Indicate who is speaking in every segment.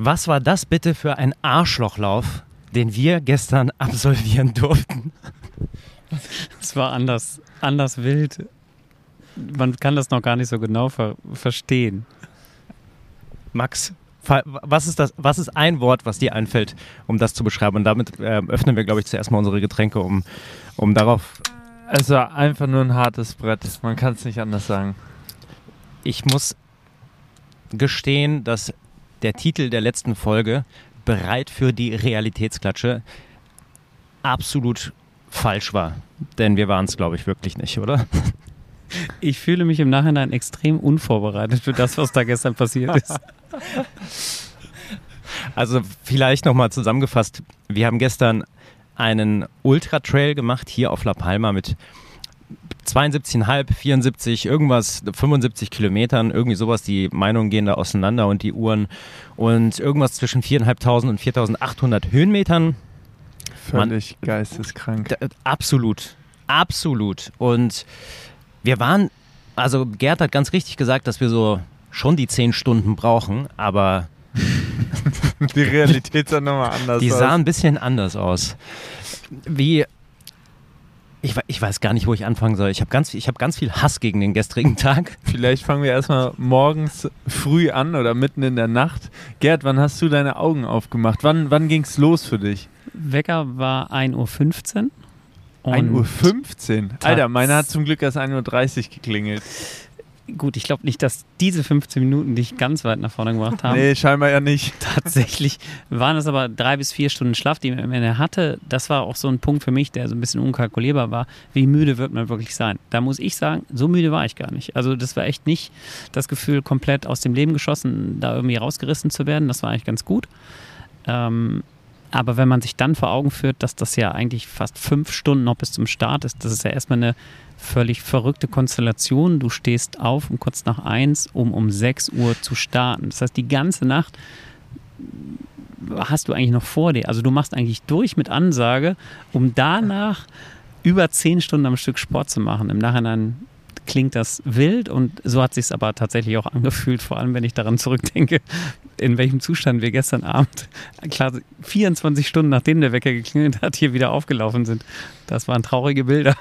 Speaker 1: Was war das bitte für ein Arschlochlauf, den wir gestern absolvieren durften?
Speaker 2: Es war anders, anders wild. Man kann das noch gar nicht so genau ver verstehen.
Speaker 1: Max, was ist das? Was ist ein Wort, was dir einfällt, um das zu beschreiben? Und damit äh, öffnen wir, glaube ich, zuerst mal unsere Getränke, um, um darauf.
Speaker 3: Es war einfach nur ein hartes Brett. Man kann es nicht anders sagen.
Speaker 1: Ich muss gestehen, dass der Titel der letzten Folge bereit für die Realitätsklatsche absolut falsch war. Denn wir waren es, glaube ich, wirklich nicht, oder?
Speaker 2: Ich fühle mich im Nachhinein extrem unvorbereitet für das, was da gestern passiert ist.
Speaker 1: Also vielleicht nochmal zusammengefasst. Wir haben gestern einen Ultra-Trail gemacht hier auf La Palma mit 72,5, 74, irgendwas, 75 Kilometern, irgendwie sowas. Die Meinungen gehen da auseinander und die Uhren. Und irgendwas zwischen 4.500 und 4.800 Höhenmetern.
Speaker 3: Völlig Man, geisteskrank.
Speaker 1: Absolut, absolut. Und wir waren, also Gerd hat ganz richtig gesagt, dass wir so schon die 10 Stunden brauchen, aber
Speaker 3: die Realität sah nochmal anders aus.
Speaker 1: Die sah ein bisschen anders aus. Wie ich, ich, weiß gar nicht, wo ich anfangen soll. Ich habe ganz, hab ganz viel Hass gegen den gestrigen Tag.
Speaker 3: Vielleicht fangen wir erstmal morgens früh an oder mitten in der Nacht. Gerd, wann hast du deine Augen aufgemacht? Wann, wann ging es los für dich?
Speaker 2: Wecker war 1.15 Uhr.
Speaker 3: 1.15 Uhr? Alter, meiner hat zum Glück erst 1.30 Uhr geklingelt.
Speaker 2: Gut, ich glaube nicht, dass diese 15 Minuten dich ganz weit nach vorne gebracht haben.
Speaker 3: Nee, scheinbar ja nicht.
Speaker 2: Tatsächlich waren es aber drei bis vier Stunden Schlaf, die man hatte. Das war auch so ein Punkt für mich, der so ein bisschen unkalkulierbar war. Wie müde wird man wirklich sein? Da muss ich sagen, so müde war ich gar nicht. Also das war echt nicht das Gefühl, komplett aus dem Leben geschossen, da irgendwie rausgerissen zu werden. Das war eigentlich ganz gut. Ähm, aber wenn man sich dann vor Augen führt, dass das ja eigentlich fast fünf Stunden noch bis zum Start ist, das ist ja erstmal eine völlig verrückte Konstellation. Du stehst auf um kurz nach eins, um um sechs Uhr zu starten. Das heißt, die ganze Nacht hast du eigentlich noch vor dir. Also du machst eigentlich durch mit Ansage, um danach über zehn Stunden am Stück Sport zu machen. Im Nachhinein klingt das wild und so hat sich aber tatsächlich auch angefühlt, vor allem wenn ich daran zurückdenke, in welchem Zustand wir gestern Abend, klar, 24 Stunden nachdem der Wecker geklingelt hat, hier wieder aufgelaufen sind. Das waren traurige Bilder.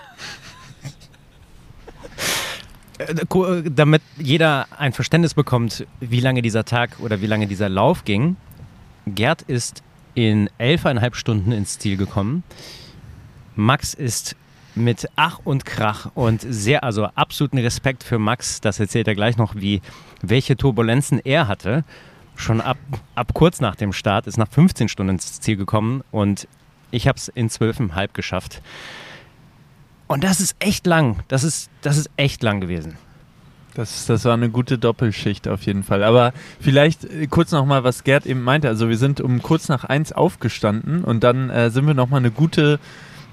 Speaker 1: Äh, äh, damit jeder ein Verständnis bekommt, wie lange dieser Tag oder wie lange dieser Lauf ging. Gerd ist in elfeinhalb Stunden ins Ziel gekommen. Max ist mit Ach und Krach und sehr, also absoluten Respekt für Max, das erzählt er gleich noch, wie welche Turbulenzen er hatte. Schon ab, ab kurz nach dem Start ist nach 15 Stunden ins Ziel gekommen und ich habe es in zwölfeinhalb geschafft. Und das ist echt lang. Das ist, das ist echt lang gewesen.
Speaker 3: Das, das war eine gute Doppelschicht auf jeden Fall. Aber vielleicht äh, kurz nochmal, was Gerd eben meinte. Also wir sind um kurz nach eins aufgestanden und dann äh, sind wir nochmal eine gute,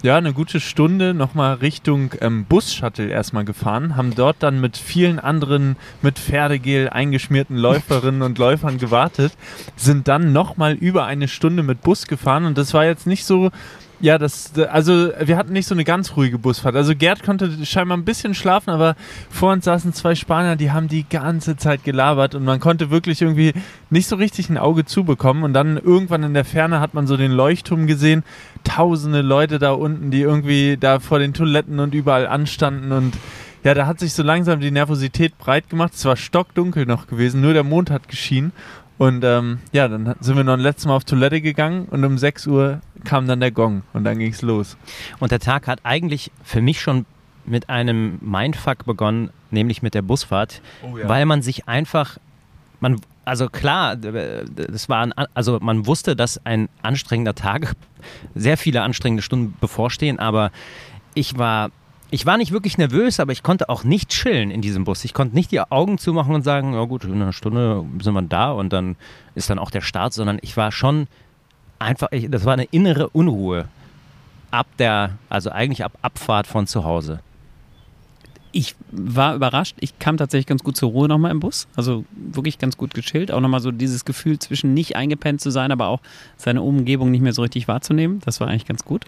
Speaker 3: ja, eine gute Stunde nochmal Richtung ähm, Bus-Shuttle erstmal gefahren, haben dort dann mit vielen anderen mit Pferdegel eingeschmierten Läuferinnen und Läufern gewartet, sind dann nochmal über eine Stunde mit Bus gefahren und das war jetzt nicht so ja, das, also wir hatten nicht so eine ganz ruhige Busfahrt. Also Gerd konnte scheinbar ein bisschen schlafen, aber vor uns saßen zwei Spanier, die haben die ganze Zeit gelabert und man konnte wirklich irgendwie nicht so richtig ein Auge zubekommen. Und dann irgendwann in der Ferne hat man so den Leuchtturm gesehen, tausende Leute da unten, die irgendwie da vor den Toiletten und überall anstanden und ja, da hat sich so langsam die Nervosität breit gemacht. Es war stockdunkel noch gewesen, nur der Mond hat geschienen. Und ähm, ja, dann sind wir noch ein letztes Mal auf Toilette gegangen und um 6 Uhr kam dann der Gong und dann ging es los.
Speaker 1: Und der Tag hat eigentlich für mich schon mit einem Mindfuck begonnen, nämlich mit der Busfahrt, oh ja. weil man sich einfach, man, also klar, das war, ein, also man wusste, dass ein anstrengender Tag, sehr viele anstrengende Stunden bevorstehen, aber ich war ich war nicht wirklich nervös, aber ich konnte auch nicht chillen in diesem Bus. Ich konnte nicht die Augen zumachen und sagen, ja gut, in einer Stunde sind wir da und dann ist dann auch der Start, sondern ich war schon einfach, ich, das war eine innere Unruhe ab der, also eigentlich ab Abfahrt von zu Hause.
Speaker 2: Ich war überrascht. Ich kam tatsächlich ganz gut zur Ruhe nochmal im Bus. Also wirklich ganz gut gechillt. Auch nochmal so dieses Gefühl zwischen nicht eingepennt zu sein, aber auch seine Umgebung nicht mehr so richtig wahrzunehmen. Das war eigentlich ganz gut.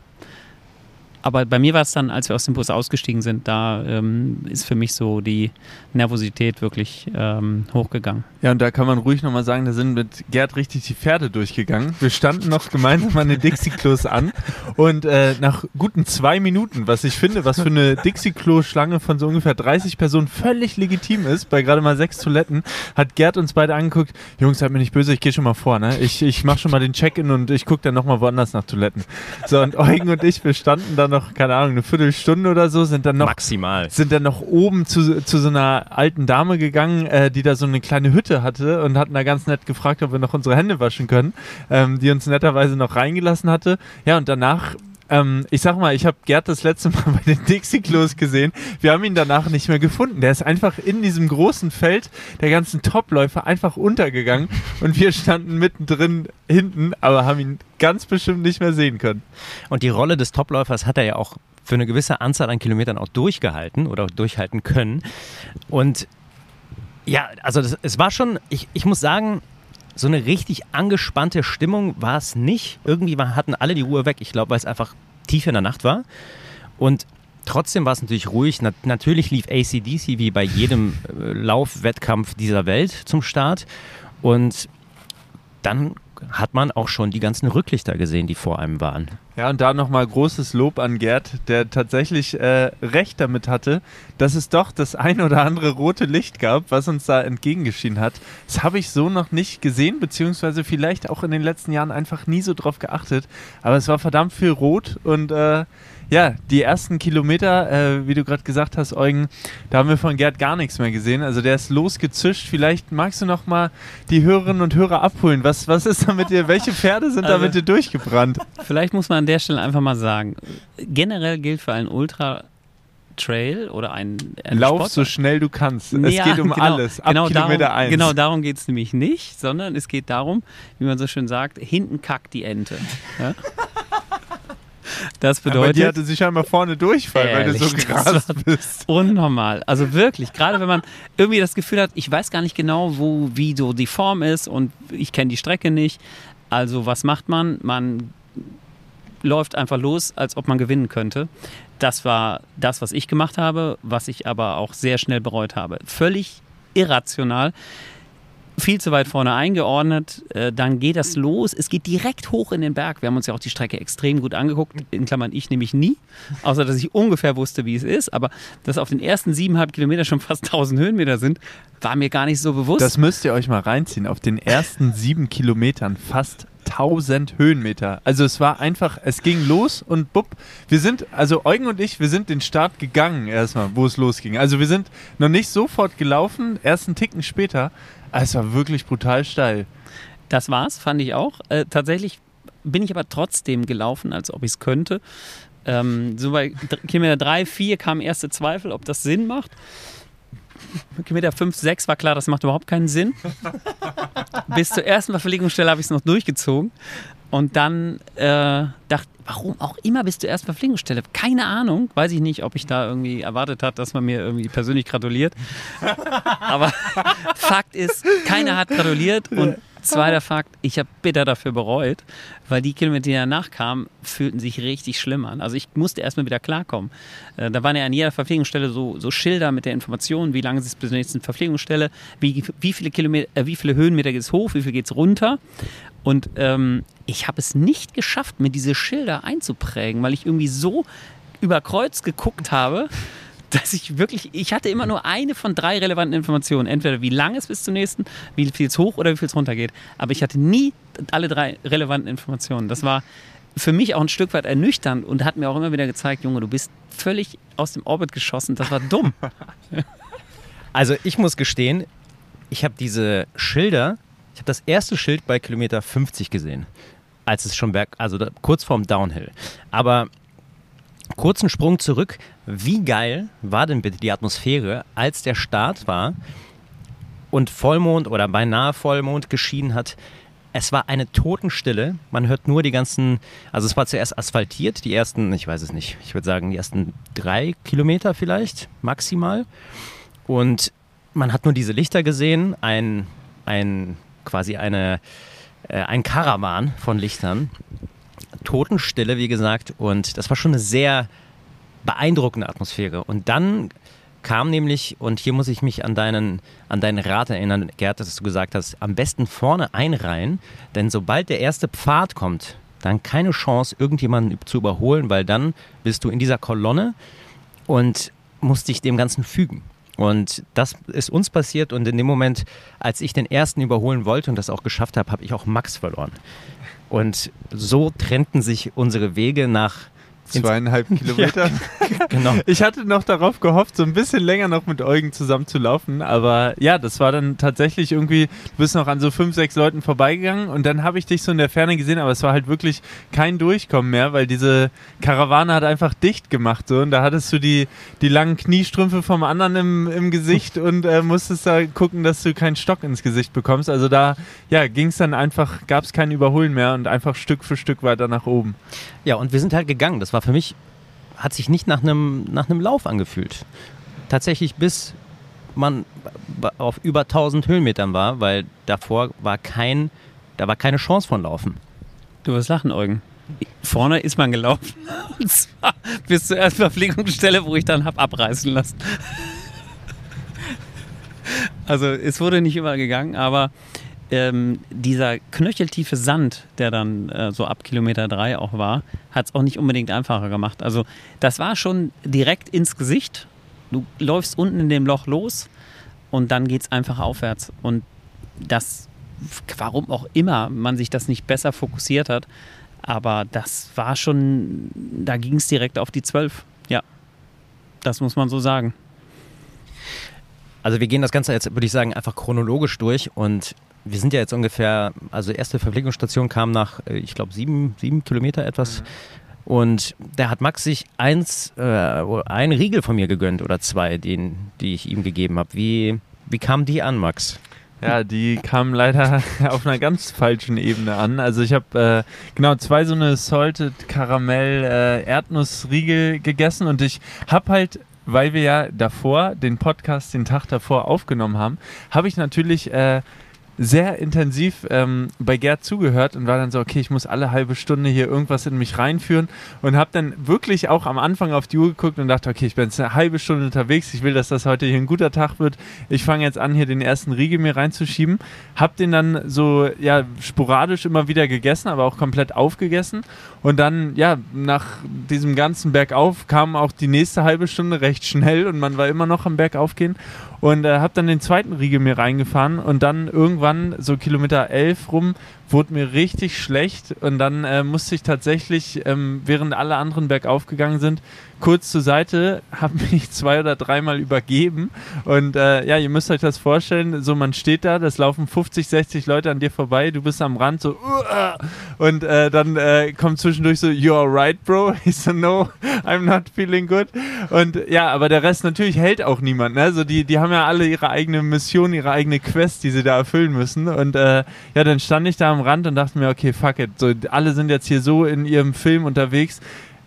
Speaker 2: Aber bei mir war es dann, als wir aus dem Bus ausgestiegen sind, da ähm, ist für mich so die Nervosität wirklich ähm, hochgegangen.
Speaker 3: Ja, und da kann man ruhig nochmal sagen, da sind mit Gerd richtig die Pferde durchgegangen. Wir standen noch gemeinsam an den Dixie-Klos an und äh, nach guten zwei Minuten, was ich finde, was für eine Dixie-Klo-Schlange von so ungefähr 30 Personen völlig legitim ist, bei gerade mal sechs Toiletten, hat Gerd uns beide angeguckt, Jungs, seid mir nicht böse, ich gehe schon mal vor, ne? Ich, ich mache schon mal den Check-in und ich gucke dann nochmal woanders nach Toiletten. So, und Eugen und ich, wir standen da noch, keine Ahnung, eine Viertelstunde oder so, sind dann noch
Speaker 1: Maximal.
Speaker 3: sind dann noch oben zu, zu so einer alten Dame gegangen, äh, die da so eine kleine Hütte hatte und hatten da ganz nett gefragt, ob wir noch unsere Hände waschen können, ähm, die uns netterweise noch reingelassen hatte. Ja, und danach ähm, ich sag mal, ich habe Gerd das letzte Mal bei den Dixie-Klos gesehen. Wir haben ihn danach nicht mehr gefunden. Der ist einfach in diesem großen Feld der ganzen Topläufer einfach untergegangen und wir standen mittendrin hinten, aber haben ihn ganz bestimmt nicht mehr sehen können.
Speaker 1: Und die Rolle des Topläufers hat er ja auch für eine gewisse Anzahl an Kilometern auch durchgehalten oder durchhalten können. Und ja, also das, es war schon, ich, ich muss sagen, so eine richtig angespannte Stimmung war es nicht. Irgendwie hatten alle die Ruhe weg. Ich glaube, weil es einfach tief in der Nacht war. Und trotzdem war es natürlich ruhig. Na, natürlich lief ACDC wie bei jedem äh, Laufwettkampf dieser Welt zum Start. Und dann hat man auch schon die ganzen Rücklichter gesehen, die vor einem waren.
Speaker 3: Ja, und da nochmal großes Lob an Gerd, der tatsächlich äh, recht damit hatte, dass es doch das ein oder andere rote Licht gab, was uns da entgegengeschienen hat. Das habe ich so noch nicht gesehen, beziehungsweise vielleicht auch in den letzten Jahren einfach nie so drauf geachtet. Aber es war verdammt viel rot und äh, ja, die ersten Kilometer, äh, wie du gerade gesagt hast, Eugen, da haben wir von Gerd gar nichts mehr gesehen. Also der ist losgezischt. Vielleicht magst du noch mal die Hörerinnen und Hörer abholen. Was, was ist da mit dir? Welche Pferde sind
Speaker 2: Also-
Speaker 3: da mit dir durchgebrannt?
Speaker 2: Vielleicht muss man an der Stelle einfach mal sagen, generell gilt für einen Ultra Trail oder ein einen
Speaker 3: Lauf
Speaker 2: Sport-
Speaker 3: so schnell du kannst. Es
Speaker 2: Ja,
Speaker 3: geht um
Speaker 2: genau,
Speaker 3: alles. Ab
Speaker 2: genau
Speaker 3: Kilometer
Speaker 2: darum,
Speaker 3: eins.
Speaker 2: Genau darum geht es nämlich nicht, sondern es geht darum, wie man so schön sagt, hinten kackt die Ente. Ja? Das
Speaker 3: Aber die
Speaker 2: bedeutet
Speaker 3: hatte sich einmal vorne Durchfall, weil du so
Speaker 2: Ehrlich,
Speaker 3: gerast bist.
Speaker 2: unnormal. Also wirklich, gerade wenn man irgendwie das Gefühl hat, ich weiß gar nicht genau, wo, wie so die Form ist und ich kenne die Strecke nicht. Also was macht man? Man läuft einfach los, als ob man gewinnen könnte. Das war das, was ich gemacht habe, was ich aber auch sehr schnell bereut habe. Völlig irrational. Viel zu weit vorne eingeordnet, äh, dann geht das los. Es geht direkt hoch in den Berg. Wir haben uns ja auch die Strecke extrem gut angeguckt. In Klammern ich nämlich nie, außer dass ich ungefähr wusste, wie es ist. Aber dass auf den ersten siebeneinhalb Kilometer schon fast 1000 Höhenmeter sind, war mir gar nicht so bewusst.
Speaker 3: Das müsst ihr euch mal reinziehen. Auf den ersten sieben Kilometern fast 1000 Höhenmeter. Also es war einfach, es ging los und bupp. Wir sind, also Eugen und ich, wir sind den Start gegangen erstmal, wo es losging. Also wir sind noch nicht sofort gelaufen, erst einen Ticken später. Aber Es war wirklich brutal steil.
Speaker 2: Das war's, fand ich auch. Äh, tatsächlich bin ich aber trotzdem gelaufen, als ob ich es könnte. Ähm, so bei Kilometer 3, 4 kamen erste Zweifel, ob das Sinn macht. Kilometer 5, 6 war klar, das macht überhaupt keinen Sinn. Bis zur ersten Verpflegungsstelle habe ich es noch durchgezogen. Und dann äh, dachte warum auch immer bis zur ersten Verpflegungsstelle. Keine Ahnung. Weiß ich nicht, ob ich da irgendwie erwartet hat, dass man mir irgendwie persönlich gratuliert. Aber Fakt ist, keiner hat gratuliert. Und zweiter Fakt, ich habe bitter dafür bereut, weil die Kilometer, die danach kamen, fühlten sich richtig schlimm an. Also ich musste erstmal wieder klarkommen. Äh, Da waren ja an jeder Verpflegungsstelle so, so Schilder mit der Information, wie lange ist es bis zur nächsten Verpflegungsstelle, wie, wie, viele, Kilometer, äh, wie viele Höhenmeter geht es hoch, wie viel geht es runter. Und ähm, ich habe es nicht geschafft, mir diese Schilder einzuprägen, weil ich irgendwie so über Kreuz geguckt habe, dass ich wirklich, ich hatte immer nur eine von drei relevanten Informationen. Entweder wie lang es bis zum nächsten, wie viel es hoch oder wie viel es runter geht. Aber ich hatte nie alle drei relevanten Informationen. Das war für mich auch ein Stück weit ernüchternd und hat mir auch immer wieder gezeigt, Junge, du bist völlig aus dem Orbit geschossen. Das war dumm.
Speaker 1: Also ich muss gestehen, ich habe diese Schilder, ich habe das erste Schild bei Kilometer 50 gesehen, als es schon berg, also da, kurz vorm Downhill. Aber kurzen Sprung zurück, wie geil war denn bitte die Atmosphäre, als der Start war und Vollmond oder beinahe Vollmond geschienen hat? Es war eine Totenstille. Man hört nur die ganzen, also es war zuerst asphaltiert, die ersten, ich weiß es nicht, ich würde sagen, die ersten drei Kilometer vielleicht maximal. Und man hat nur diese Lichter gesehen, ein, ein quasi eine, äh, ein Karawan von Lichtern. Totenstille, wie gesagt. Und das war schon eine sehr beeindruckende Atmosphäre. Und dann kam nämlich, und hier muss ich mich an deinen, an deinen Rat erinnern, Gerd, dass du gesagt hast, am besten vorne einreihen, denn sobald der erste Pfad kommt, dann keine Chance, irgendjemanden zu überholen, weil dann bist du in dieser Kolonne und musst dich dem Ganzen fügen. Und das ist uns passiert und in dem Moment, als ich den ersten überholen wollte und das auch geschafft habe, habe ich auch Max verloren. Und so trennten sich unsere Wege nach
Speaker 3: Zweieinhalb Kilometer.
Speaker 1: Ja, genau.
Speaker 3: Ich hatte noch darauf gehofft, so ein bisschen länger noch mit Eugen zusammen zu laufen, aber ja, das war dann tatsächlich irgendwie, du bist noch an so fünf, sechs Leuten vorbeigegangen und dann habe ich dich so in der Ferne gesehen, aber es war halt wirklich kein Durchkommen mehr, weil diese Karawane hat einfach dicht gemacht so und da hattest du die, die langen Kniestrümpfe vom anderen im, im Gesicht und äh, musstest da gucken, dass du keinen Stock ins Gesicht bekommst. Also da ja, ging es dann einfach, gab es kein Überholen mehr und einfach Stück für Stück weiter nach oben.
Speaker 1: Ja, und wir sind halt gegangen. Das war für mich, hat sich nicht nach einem, nach einem Lauf angefühlt. Tatsächlich bis man auf über 1000 Höhenmetern war, weil davor war kein, da war keine Chance von Laufen.
Speaker 2: Du wirst lachen, Eugen. Vorne ist man gelaufen. Und zwar bis zur ersten Verpflegungsstelle, wo ich dann hab abreißen lassen. Also es wurde nicht überall gegangen, aber ähm, dieser knöcheltiefe Sand, der dann äh, so ab Kilometer drei auch war, hat es auch nicht unbedingt einfacher gemacht. Also das war schon direkt ins Gesicht. Du läufst unten in dem Loch los und dann geht es einfach aufwärts. Und das, warum auch immer man sich das nicht besser fokussiert hat, aber das war schon, da ging es direkt auf die 12. Ja, das muss man so sagen.
Speaker 1: Also wir gehen das Ganze jetzt, würde ich sagen, einfach chronologisch durch und wir sind ja jetzt ungefähr, also erste Verpflegungsstation kam nach, äh, ich glaube, sieben, sieben Kilometer etwas. Mhm. Und da hat Max sich eins, äh, einen Riegel von mir gegönnt oder zwei, den, die ich ihm gegeben habe. Wie, wie kam die an, Max?
Speaker 3: Ja, die kamen leider auf einer ganz falschen Ebene an. Also ich habe äh, genau zwei so eine Salted Karamell äh, Erdnussriegel gegessen und ich habe halt weil wir ja davor den Podcast den Tag davor aufgenommen haben, habe ich natürlich äh, sehr intensiv ähm, bei Gerd zugehört und war dann so, okay, ich muss alle halbe Stunde hier irgendwas in mich reinführen und habe dann wirklich auch am Anfang auf die Uhr geguckt und dachte, okay, ich bin jetzt eine halbe Stunde unterwegs, ich will, dass das heute hier ein guter Tag wird. Ich fange jetzt an, hier den ersten Riegel mir reinzuschieben. Hab den dann so, ja, sporadisch immer wieder gegessen, aber auch komplett aufgegessen und dann, ja, nach diesem ganzen Bergauf kam auch die nächste halbe Stunde recht schnell und man war immer noch am Bergaufgehen und äh, habe dann den zweiten Riegel mir reingefahren und dann irgendwann so Kilometer 11 rum wurde mir richtig schlecht und dann äh, musste ich tatsächlich, ähm, während alle anderen bergauf gegangen sind, kurz zur Seite, habe mich zwei oder dreimal übergeben und äh, ja, ihr müsst euch das vorstellen, so man steht da, das laufen 50, 60 Leute an dir vorbei, du bist am Rand so uh, und äh, dann äh, kommt zwischendurch so, you're right, bro. Ich so, no, I'm not feeling good. Und ja, aber der Rest natürlich hält auch niemand. Ne? Also die, die haben ja alle ihre eigene Mission, ihre eigene Quest, die sie da erfüllen müssen. Und äh, ja, dann stand ich da am Rand und dachte mir, okay, fuck it. So, alle sind jetzt hier so in ihrem Film unterwegs.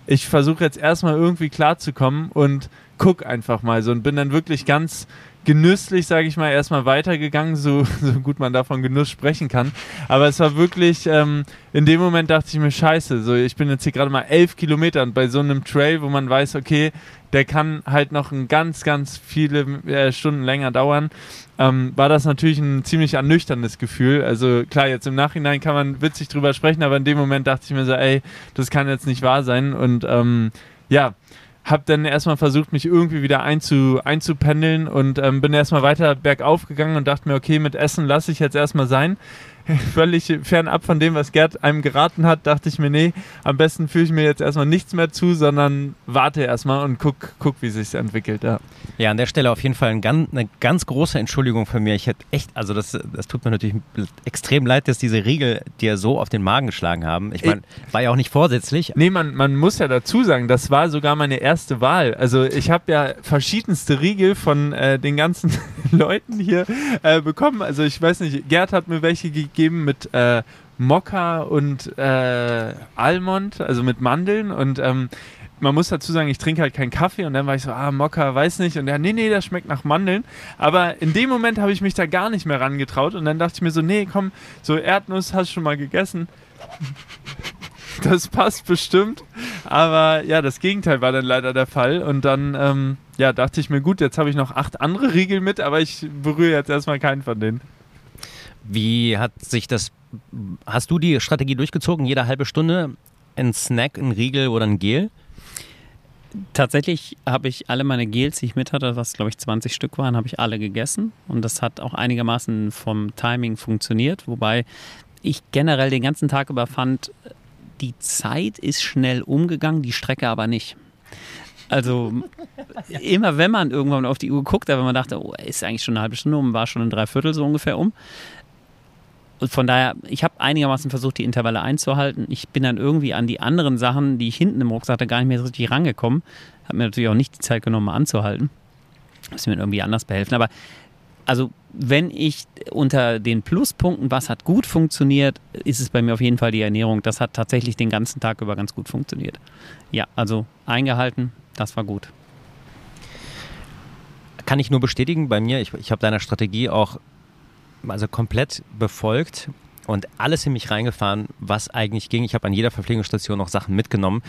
Speaker 3: Ich versuche jetzt erstmal irgendwie klarzukommen und guck einfach mal so und bin dann wirklich ganz genüsslich, sage ich mal, erstmal weitergegangen, so, so gut man davon Genuss sprechen kann. Aber es war wirklich, ähm, in dem Moment dachte ich mir, scheiße, so ich bin jetzt hier gerade mal elf Kilometer und bei so einem Trail, wo man weiß, okay, der kann halt noch ein ganz, ganz viele äh, Stunden länger dauern, ähm, war das natürlich ein ziemlich ernüchterndes Gefühl. Also klar, jetzt im Nachhinein kann man witzig drüber sprechen, aber in dem Moment dachte ich mir so, ey, das kann jetzt nicht wahr sein. Und ähm, ja, habe dann erstmal versucht, mich irgendwie wieder einzu, einzupendeln und ähm, bin erstmal weiter bergauf gegangen und dachte mir, okay, mit Essen lasse ich jetzt erstmal sein. Völlig fernab von dem, was Gerd einem geraten hat, dachte ich mir, nee, am besten fühle ich mir jetzt erstmal nichts mehr zu, sondern warte erstmal und guck, guck wie sich entwickelt. Ja.
Speaker 1: ja, an der Stelle auf jeden Fall ein ganz, eine ganz große Entschuldigung von mir. Ich hätte echt, also das, das tut mir natürlich extrem leid, dass diese Riegel dir so auf den Magen geschlagen haben. Ich meine, war ja auch nicht vorsätzlich.
Speaker 3: Nee, man, man muss ja dazu sagen, das war sogar meine erste Wahl. Also ich habe ja verschiedenste Riegel von äh, den ganzen Leuten hier äh, bekommen. Also ich weiß nicht, Gerd hat mir welche gegeben gegeben mit äh, Mokka und äh, Almond, also mit Mandeln und ähm, man muss dazu sagen, ich trinke halt keinen Kaffee und dann war ich so, ah, Mokka, weiß nicht. Und er, nee, nee, das schmeckt nach Mandeln. Aber in dem Moment habe ich mich da gar nicht mehr rangetraut und dann dachte ich mir so, nee, komm, so Erdnuss hast du schon mal gegessen. das passt bestimmt. Aber ja, das Gegenteil war dann leider der Fall. Und dann ähm, ja, dachte ich mir, gut, jetzt habe ich noch acht andere Riegel mit, aber ich berühre jetzt erstmal keinen von denen.
Speaker 1: Wie hat sich das, hast du die Strategie durchgezogen, jede halbe Stunde ein Snack, ein Riegel oder ein Gel?
Speaker 2: Tatsächlich habe ich alle meine Gels, die ich mit hatte, was glaube ich 20 Stück waren, habe ich alle gegessen. Und das hat auch einigermaßen vom Timing funktioniert. Wobei ich generell den ganzen Tag über fand, die Zeit ist schnell umgegangen, die Strecke aber nicht. Also immer wenn man irgendwann auf die Uhr guckt, aber man dachte, oh, ist eigentlich schon eine halbe Stunde um, war schon ein Dreiviertel so ungefähr um. Und von daher, ich habe einigermaßen versucht, die Intervalle einzuhalten. Ich bin dann irgendwie an die anderen Sachen, die ich hinten im Rucksack hatte, gar nicht mehr so richtig rangekommen. Habe mir natürlich auch nicht die Zeit genommen, mal anzuhalten. Muss mir irgendwie anders behelfen. Aber also, wenn ich unter den Pluspunkten, was hat gut funktioniert, ist es bei mir auf jeden Fall die Ernährung. Das hat tatsächlich den ganzen Tag über ganz gut funktioniert. Ja, also eingehalten, das war gut.
Speaker 1: Kann ich nur bestätigen bei mir. Ich, ich habe deiner Strategie auch also komplett befolgt und alles in mich reingefahren, was eigentlich ging. Ich habe an jeder Verpflegungsstation noch Sachen mitgenommen,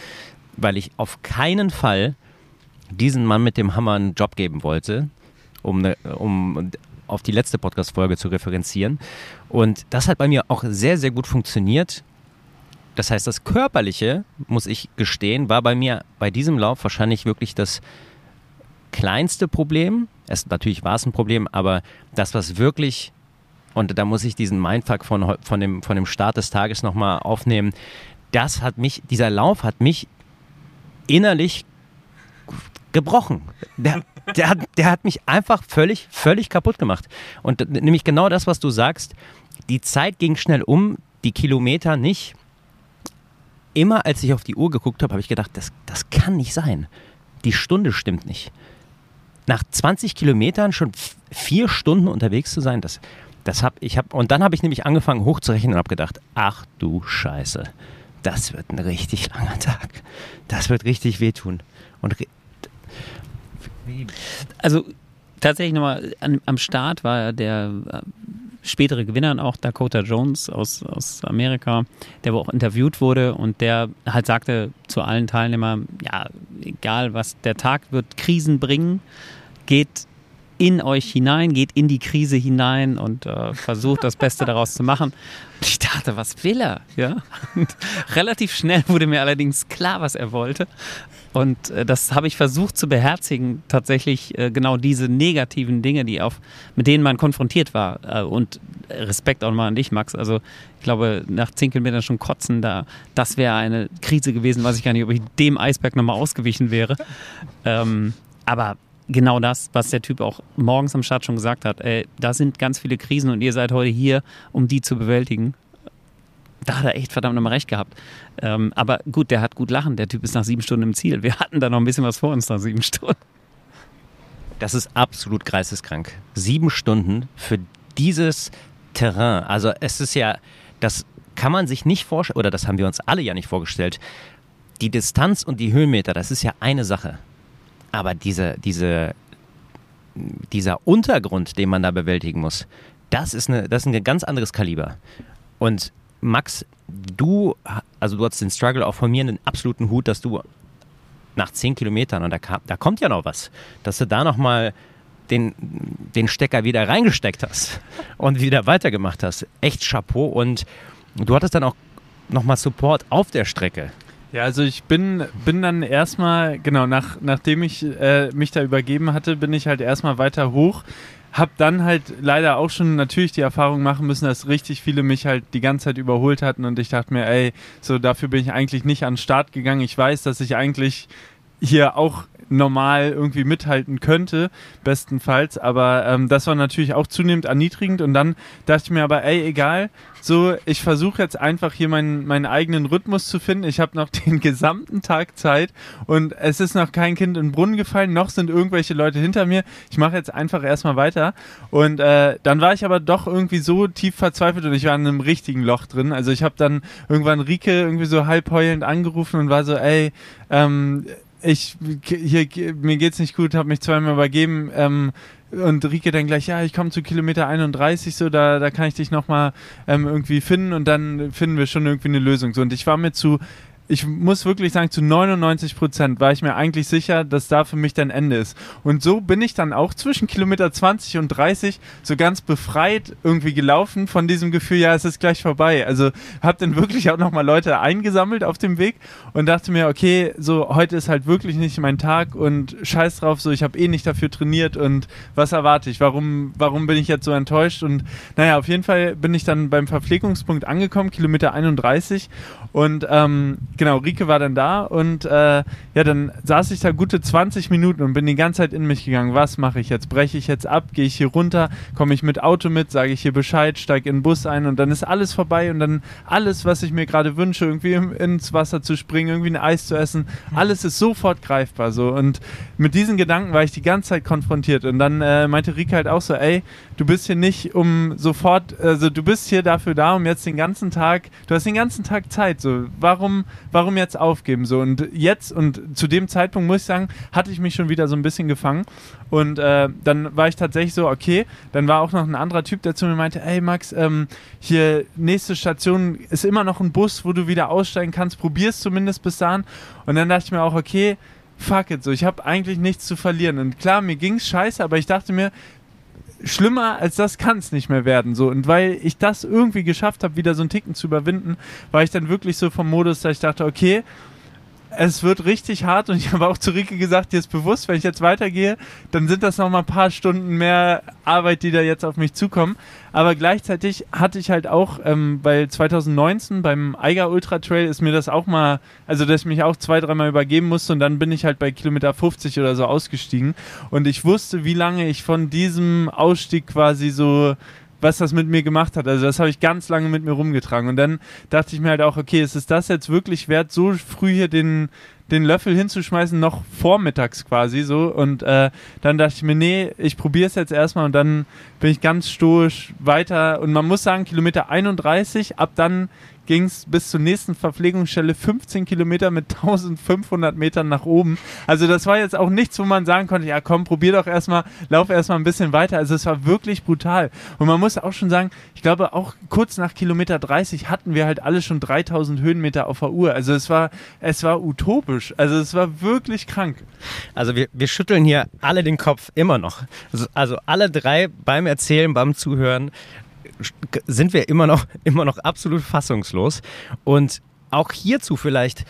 Speaker 1: weil ich auf keinen Fall diesen Mann mit dem Hammer einen Job geben wollte, um, ne, um auf die letzte Podcast-Folge zu referenzieren. Und das hat bei mir auch sehr, sehr gut funktioniert. Das heißt, das Körperliche, muss ich gestehen, war bei mir bei diesem Lauf wahrscheinlich wirklich das kleinste Problem. Es, natürlich war es ein Problem, aber das, was wirklich und da muss ich diesen Mindfuck von, von, dem, von dem Start des Tages nochmal aufnehmen. Das hat mich, dieser Lauf hat mich innerlich gebrochen. Der, der, hat, der hat mich einfach völlig, völlig kaputt gemacht. Und nämlich genau das, was du sagst, die Zeit ging schnell um, die Kilometer nicht. Immer als ich auf die Uhr geguckt habe, habe ich gedacht, das, das kann nicht sein. Die Stunde stimmt nicht. Nach 20 Kilometern schon vier Stunden unterwegs zu sein, das, das hab, ich hab, und dann habe ich nämlich angefangen hochzurechnen und habe gedacht, ach du Scheiße, das wird ein richtig langer Tag. Das wird richtig wehtun. Und
Speaker 2: also tatsächlich nochmal am Start war der äh, spätere Gewinner auch Dakota Jones aus, aus Amerika, der auch interviewt wurde und der halt sagte zu allen Teilnehmern, ja, egal was der Tag wird Krisen bringen, geht in euch hinein, geht in die Krise hinein und äh, versucht das Beste daraus zu machen. Und ich dachte, was will er? Ja? Und relativ schnell wurde mir allerdings klar, was er wollte. Und äh, das habe ich versucht zu beherzigen, tatsächlich äh, genau diese negativen Dinge, die auf, mit denen man konfrontiert war. Äh, und Respekt auch mal an dich, Max. Also ich glaube, nach zehn Kilometern schon kotzen, da, das wäre eine Krise gewesen, weiß ich gar nicht, ob ich dem Eisberg nochmal ausgewichen wäre. Ähm, aber genau das, was der Typ auch morgens am Start schon gesagt hat. Ey, da sind ganz viele Krisen und ihr seid heute hier, um die zu bewältigen. Da hat er echt verdammt nochmal recht gehabt. Ähm, aber gut, der hat gut lachen. Der Typ ist nach sieben Stunden im Ziel. Wir hatten da noch ein bisschen was vor uns nach sieben Stunden.
Speaker 1: Das ist absolut geisteskrank. Sieben Stunden für dieses Terrain. Also es ist ja, das kann man sich nicht vorstellen, oder das haben wir uns alle ja nicht vorgestellt. Die Distanz und die Höhenmeter, das ist ja eine Sache. Aber diese, diese, dieser Untergrund, den man da bewältigen muss, das ist, eine, das ist ein ganz anderes Kaliber. Und Max, du, also du hast den Struggle auch von mir einen absoluten Hut, dass du nach zehn Kilometern, und da, da kommt ja noch was, dass du da nochmal den, den Stecker wieder reingesteckt hast und wieder weitergemacht hast. Echt Chapeau. Und du hattest dann auch nochmal Support auf der Strecke.
Speaker 3: Ja, also ich bin, bin dann erstmal, genau, nach, nachdem ich äh, mich da übergeben hatte, bin ich halt erstmal weiter hoch. Hab dann halt leider auch schon natürlich die Erfahrung machen müssen, dass richtig viele mich halt die ganze Zeit überholt hatten und ich dachte mir, ey, so dafür bin ich eigentlich nicht an den Start gegangen. Ich weiß, dass ich eigentlich hier auch normal irgendwie mithalten könnte, bestenfalls. Aber ähm, das war natürlich auch zunehmend erniedrigend. Und dann dachte ich mir aber, ey, egal, so, ich versuche jetzt einfach hier meinen, meinen eigenen Rhythmus zu finden. Ich habe noch den gesamten Tag Zeit und es ist noch kein Kind in den Brunnen gefallen, noch sind irgendwelche Leute hinter mir. Ich mache jetzt einfach erstmal weiter. Und äh, dann war ich aber doch irgendwie so tief verzweifelt und ich war in einem richtigen Loch drin. Also ich habe dann irgendwann Rike irgendwie so halb heulend angerufen und war so, ey, ähm, ich hier mir geht's nicht gut, habe mich zweimal übergeben. Ähm, und Rike dann gleich, ja, ich komme zu Kilometer 31, so, da, da kann ich dich nochmal ähm, irgendwie finden und dann finden wir schon irgendwie eine Lösung. So, und ich war mir zu ich muss wirklich sagen, zu 99 Prozent war ich mir eigentlich sicher, dass da für mich dann Ende ist. Und so bin ich dann auch zwischen Kilometer 20 und 30 so ganz befreit irgendwie gelaufen von diesem Gefühl, ja, es ist gleich vorbei. Also habe dann wirklich auch nochmal Leute eingesammelt auf dem Weg und dachte mir, okay, so heute ist halt wirklich nicht mein Tag und scheiß drauf, so ich habe eh nicht dafür trainiert und was erwarte ich? Warum, warum bin ich jetzt so enttäuscht? Und naja, auf jeden Fall bin ich dann beim Verpflegungspunkt angekommen, Kilometer 31 und ähm, genau, Rike war dann da und äh, ja, dann saß ich da gute 20 Minuten und bin die ganze Zeit in mich gegangen. Was mache ich jetzt? Breche ich jetzt ab? Gehe ich hier runter? Komme ich mit Auto mit? Sage ich hier Bescheid? Steige in den Bus ein und dann ist alles vorbei und dann alles, was ich mir gerade wünsche, irgendwie ins Wasser zu springen, irgendwie ein Eis zu essen, alles ist sofort greifbar so. Und mit diesen Gedanken war ich die ganze Zeit konfrontiert und dann äh, meinte Rike halt auch so, ey, du bist hier nicht um sofort, also du bist hier dafür da, um jetzt den ganzen Tag, du hast den ganzen Tag Zeit, so, warum, warum jetzt aufgeben, so, und jetzt, und zu dem Zeitpunkt, muss ich sagen, hatte ich mich schon wieder so ein bisschen gefangen. Und äh, dann war ich tatsächlich so, okay, dann war auch noch ein anderer Typ, der zu mir meinte, ey Max, ähm, hier, nächste Station ist immer noch ein Bus, wo du wieder aussteigen kannst, probier's zumindest bis dahin. Und dann dachte ich mir auch, okay, fuck it, so, ich habe eigentlich nichts zu verlieren. Und klar, mir ging's scheiße, aber ich dachte mir, schlimmer als das kann es nicht mehr werden. So. Und weil ich das irgendwie geschafft habe, wieder so einen Ticken zu überwinden, war ich dann wirklich so vom Modus, dass ich dachte, okay, es wird richtig hart und ich habe auch zu Rike gesagt, dir ist bewusst, wenn ich jetzt weitergehe, dann sind das noch mal ein paar Stunden mehr Arbeit, die da jetzt auf mich zukommen. Aber gleichzeitig hatte ich halt auch, ähm, weil 2019 beim Eiger Ultra Trail ist mir das auch mal, also dass ich mich auch zwei, dreimal übergeben musste und dann bin ich halt bei Kilometer 50 oder so ausgestiegen und ich wusste, wie lange ich von diesem Ausstieg quasi so was das mit mir gemacht hat. Also das habe ich ganz lange mit mir rumgetragen. Und dann dachte ich mir halt auch, okay, ist es das jetzt wirklich wert, so früh hier den, den Löffel hinzuschmeißen, noch vormittags quasi so. Und äh, dann dachte ich mir, nee, ich probiere es jetzt erstmal und dann bin ich ganz stoisch weiter. Und man muss sagen, Kilometer 31, ab dann ging es bis zur nächsten Verpflegungsstelle 15 Kilometer mit 1500 Metern nach oben. Also das war jetzt auch nichts, wo man sagen konnte, ja komm, probier doch erstmal, lauf erstmal ein bisschen weiter. Also es war wirklich brutal. Und man muss auch schon sagen, ich glaube auch kurz nach Kilometer 30 hatten wir halt alle schon 3000 Höhenmeter auf der Uhr. Also es war, es war utopisch. Also es war wirklich krank.
Speaker 1: Also wir, wir schütteln hier alle den Kopf immer noch. Also, also alle drei beim Erzählen, beim Zuhören sind wir immer noch, immer noch absolut fassungslos. Und auch hierzu vielleicht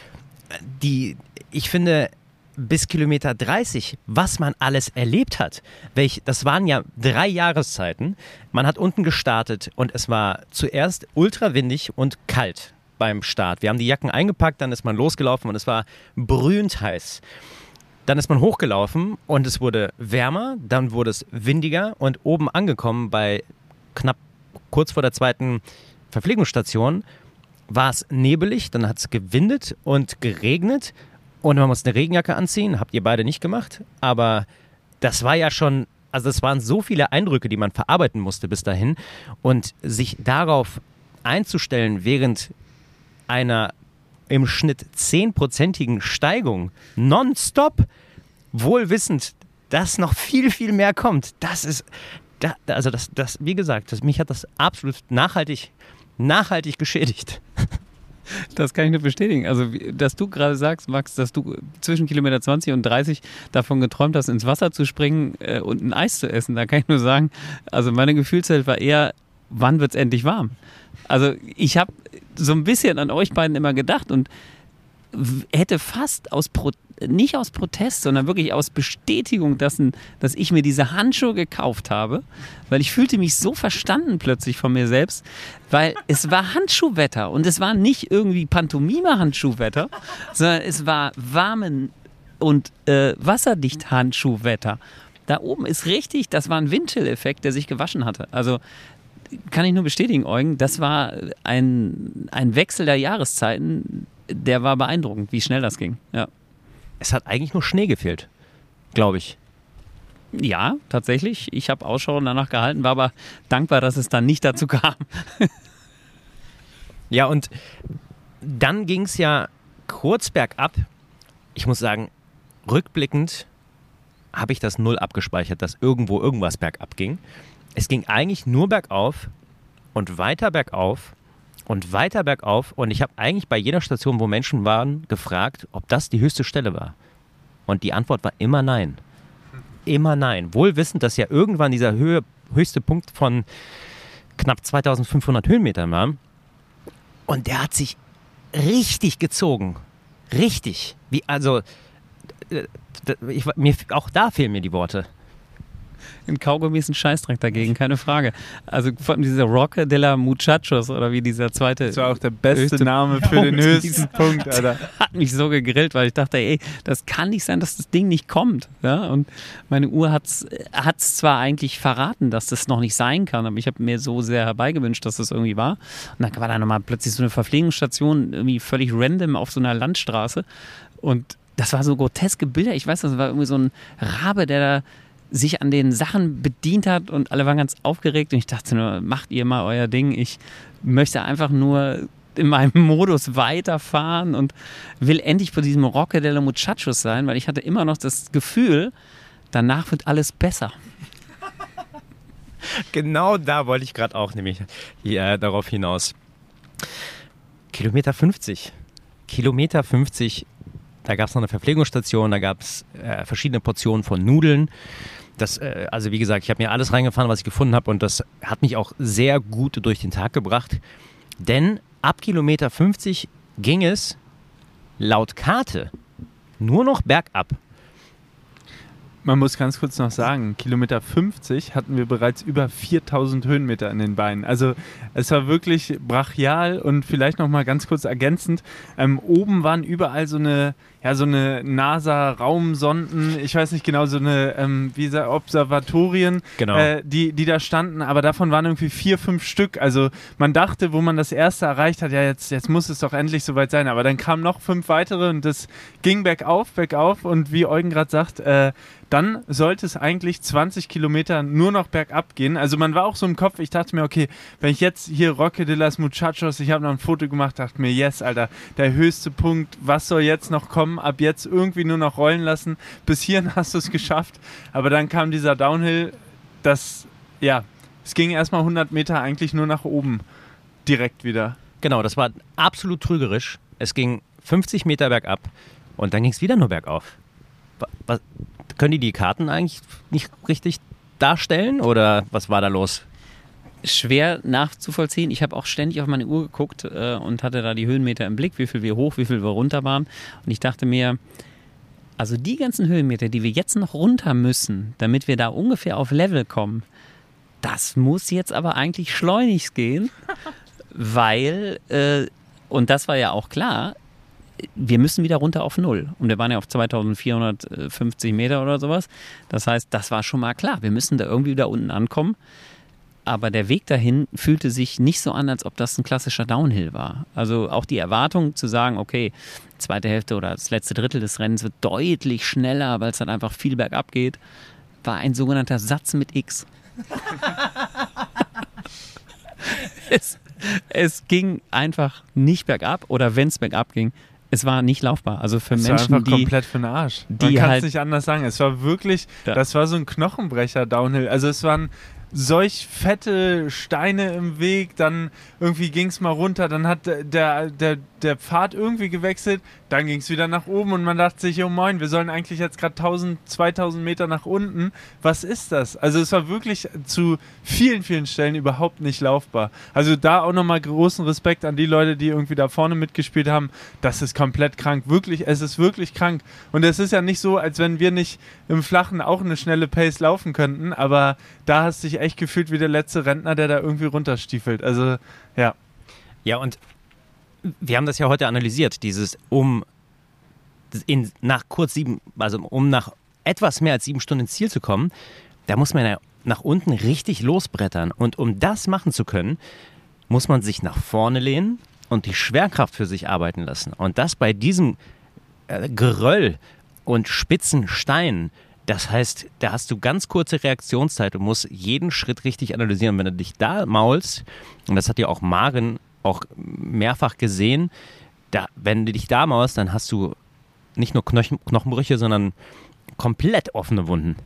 Speaker 1: die, ich finde, bis Kilometer 30, was man alles erlebt hat. Welch, das waren ja drei Jahreszeiten. Man hat unten gestartet und es war zuerst ultra windig und kalt beim Start. Wir haben die Jacken eingepackt, dann ist man losgelaufen und es war brühend heiß. Dann ist man hochgelaufen und es wurde wärmer, dann wurde es windiger und oben angekommen bei knapp kurz vor der zweiten Verpflegungsstation war es nebelig, dann hat es gewindet und geregnet und man muss eine Regenjacke anziehen. Habt ihr beide nicht gemacht, aber das war ja schon, also es waren so viele Eindrücke, die man verarbeiten musste bis dahin und sich darauf einzustellen während einer im Schnitt zehnprozentigen Steigung nonstop, wohl wissend, dass noch viel, viel mehr kommt. Das ist, da, also das, das, wie gesagt, das, mich hat das absolut nachhaltig, nachhaltig geschädigt.
Speaker 2: Das kann ich nur bestätigen. Also, dass du gerade sagst, Max, dass du zwischen Kilometer 20 und 30 davon geträumt hast, ins Wasser zu springen äh, und ein Eis zu essen, da kann ich nur sagen, also meine Gefühlswelt war eher, wann wird es endlich warm? Also, ich habe so ein bisschen an euch beiden immer gedacht und hätte fast aus Protest nicht aus Protest, sondern wirklich aus Bestätigung dessen, dass ich mir diese Handschuhe gekauft habe, weil ich fühlte mich so verstanden plötzlich von mir selbst, weil es war Handschuhwetter und es war nicht irgendwie Pantomime-Handschuhwetter, sondern es war warmen und äh, wasserdicht Handschuhwetter. Da oben ist richtig, das war ein Windchill-Effekt, der sich gewaschen hatte. Also kann ich nur bestätigen, Eugen, das war ein, ein Wechsel der Jahreszeiten, der war beeindruckend, wie schnell das ging. Ja.
Speaker 1: Es hat eigentlich nur Schnee gefehlt, glaube ich.
Speaker 2: Ja, tatsächlich. Ich habe Ausschau danach gehalten, war aber dankbar, dass es dann nicht dazu kam.
Speaker 1: ja, und dann ging es ja kurz bergab. Ich muss sagen, rückblickend habe ich das null abgespeichert, dass irgendwo irgendwas bergab ging. Es ging eigentlich nur bergauf und weiter bergauf und weiter bergauf. Und ich habe eigentlich bei jeder Station, wo Menschen waren, gefragt, ob das die höchste Stelle war. Und die Antwort war immer nein. Immer nein. Wohl wissend, dass ja irgendwann dieser Höhe, höchste Punkt von knapp 2500 Höhenmetern war. Und der hat sich richtig gezogen. Richtig. Wie, also, ich, mir, auch da fehlen mir die Worte.
Speaker 2: Ein Kaugummi ist ein Scheißdreck dagegen, keine Frage. Also von dieser Rocke de la Muchachos oder wie dieser zweite.
Speaker 3: Das war auch der beste Name für den höchsten Punkt, Alter.
Speaker 2: Hat mich so gegrillt, weil ich dachte, ey, das kann nicht sein, dass das Ding nicht kommt. Ja? Und meine Uhr hat es zwar eigentlich verraten, dass das noch nicht sein kann, aber ich habe mir so sehr herbeigewünscht, dass das irgendwie war. Und dann war da nochmal plötzlich so eine Verpflegungsstation, irgendwie völlig random auf so einer Landstraße. Und das war so groteske Bilder. Ich weiß, das war irgendwie so ein Rabe, der da sich an den Sachen bedient hat und alle waren ganz aufgeregt und ich dachte nur, macht ihr mal euer Ding. Ich möchte einfach nur in meinem Modus weiterfahren und will endlich bei diesem Rocke de la Muchachos sein, weil ich hatte immer noch das Gefühl, danach wird alles besser.
Speaker 1: Genau da wollte ich gerade auch nämlich hier, darauf hinaus. Kilometer 50. Kilometer 50 da gab es noch eine Verpflegungsstation, da gab es äh, verschiedene Portionen von Nudeln. Das, äh, also wie gesagt, ich habe mir alles reingefahren, was ich gefunden habe und das hat mich auch sehr gut durch den Tag gebracht. Denn ab Kilometer 50 ging es laut Karte nur noch bergab.
Speaker 3: Man muss ganz kurz noch sagen, Kilometer 50 hatten wir bereits über 4000 Höhenmeter in den Beinen. Also es war wirklich brachial und vielleicht noch mal ganz kurz ergänzend. Ähm, oben waren überall so eine, ja, so eine NASA-Raumsonden, ich weiß nicht genau, so eine ähm, wie gesagt, Observatorien,
Speaker 1: genau.
Speaker 3: äh, die, die da standen, aber davon waren irgendwie vier, fünf Stück. Also man dachte, wo man das erste erreicht hat, ja, jetzt, jetzt muss es doch endlich soweit sein. Aber dann kamen noch fünf weitere und das ging bergauf, bergauf und wie Eugen gerade sagt, äh, dann sollte es eigentlich 20 Kilometer nur noch bergab gehen. Also man war auch so im Kopf, ich dachte mir, okay, wenn ich jetzt hier Roque de las Muchachos, ich habe noch ein Foto gemacht, dachte mir, yes, Alter, der höchste Punkt, was soll jetzt noch kommen? Ab jetzt irgendwie nur noch rollen lassen. Bis hierhin hast du es geschafft. Aber dann kam dieser Downhill, das, ja, es ging erstmal 100 Meter eigentlich nur nach oben direkt wieder.
Speaker 1: Genau, das war absolut trügerisch. Es ging 50 Meter bergab und dann ging es wieder nur bergauf. Was, können die die Karten eigentlich nicht richtig darstellen oder was war da los?
Speaker 2: Schwer nachzuvollziehen. Ich habe auch ständig auf meine Uhr geguckt äh, und hatte da die Höhenmeter im Blick, wie viel wir hoch, wie viel wir runter waren. Und ich dachte mir, also die ganzen Höhenmeter, die wir jetzt noch runter müssen, damit wir da ungefähr auf Level kommen, das muss jetzt aber eigentlich schleunigst gehen, weil, äh, und das war ja auch klar, wir müssen wieder runter auf Null. Und wir waren ja auf 2450 Meter oder sowas. Das heißt, das war schon mal klar. Wir müssen da irgendwie wieder unten ankommen. Aber der Weg dahin fühlte sich nicht so an, als ob das ein klassischer Downhill war. Also auch die Erwartung zu sagen, okay, zweite Hälfte oder das letzte Drittel des Rennens wird deutlich schneller, weil es dann einfach viel bergab geht, war ein sogenannter Satz mit X. es, es ging einfach nicht bergab oder wenn es bergab ging, es war nicht laufbar. Also für
Speaker 3: es
Speaker 2: Menschen,
Speaker 3: war einfach
Speaker 2: die
Speaker 3: komplett für den Arsch. Man kann es nicht anders sagen. Es war wirklich,
Speaker 2: Ja.
Speaker 3: das war so ein Knochenbrecher Downhill. Also es waren solch fette Steine im Weg, dann irgendwie ging es mal runter, dann hat der, der, der Pfad irgendwie gewechselt, dann ging es wieder nach oben und man dachte sich, oh moin, wir sollen eigentlich jetzt gerade 1000, 2000 Meter nach unten. Was ist das? Also es war wirklich zu vielen, vielen Stellen überhaupt nicht laufbar. Also da auch nochmal großen Respekt an die Leute, die irgendwie da vorne mitgespielt haben. Das ist komplett krank. Wirklich, es ist wirklich krank. Und es ist ja nicht so, als wenn wir nicht im Flachen auch eine schnelle Pace laufen könnten, aber da hast du dich echt gefühlt wie der letzte Rentner, der da irgendwie runterstiefelt. Also, ja.
Speaker 1: Ja, und wir haben das ja heute analysiert, dieses um in, nach kurz sieben, also um nach etwas mehr als sieben Stunden ins Ziel zu kommen, da muss man ja nach unten richtig losbrettern. Und um das machen zu können, muss man sich nach vorne lehnen und die Schwerkraft für sich arbeiten lassen. Und das bei diesem äh, Geröll und spitzen Steinen, das heißt, da hast du ganz kurze Reaktionszeit und musst jeden Schritt richtig analysieren. Wenn du dich da maulst, und das hat ja auch Maren auch mehrfach gesehen, da, wenn du dich da maulst, dann hast du nicht nur Knochen, Knochenbrüche, sondern komplett offene Wunden.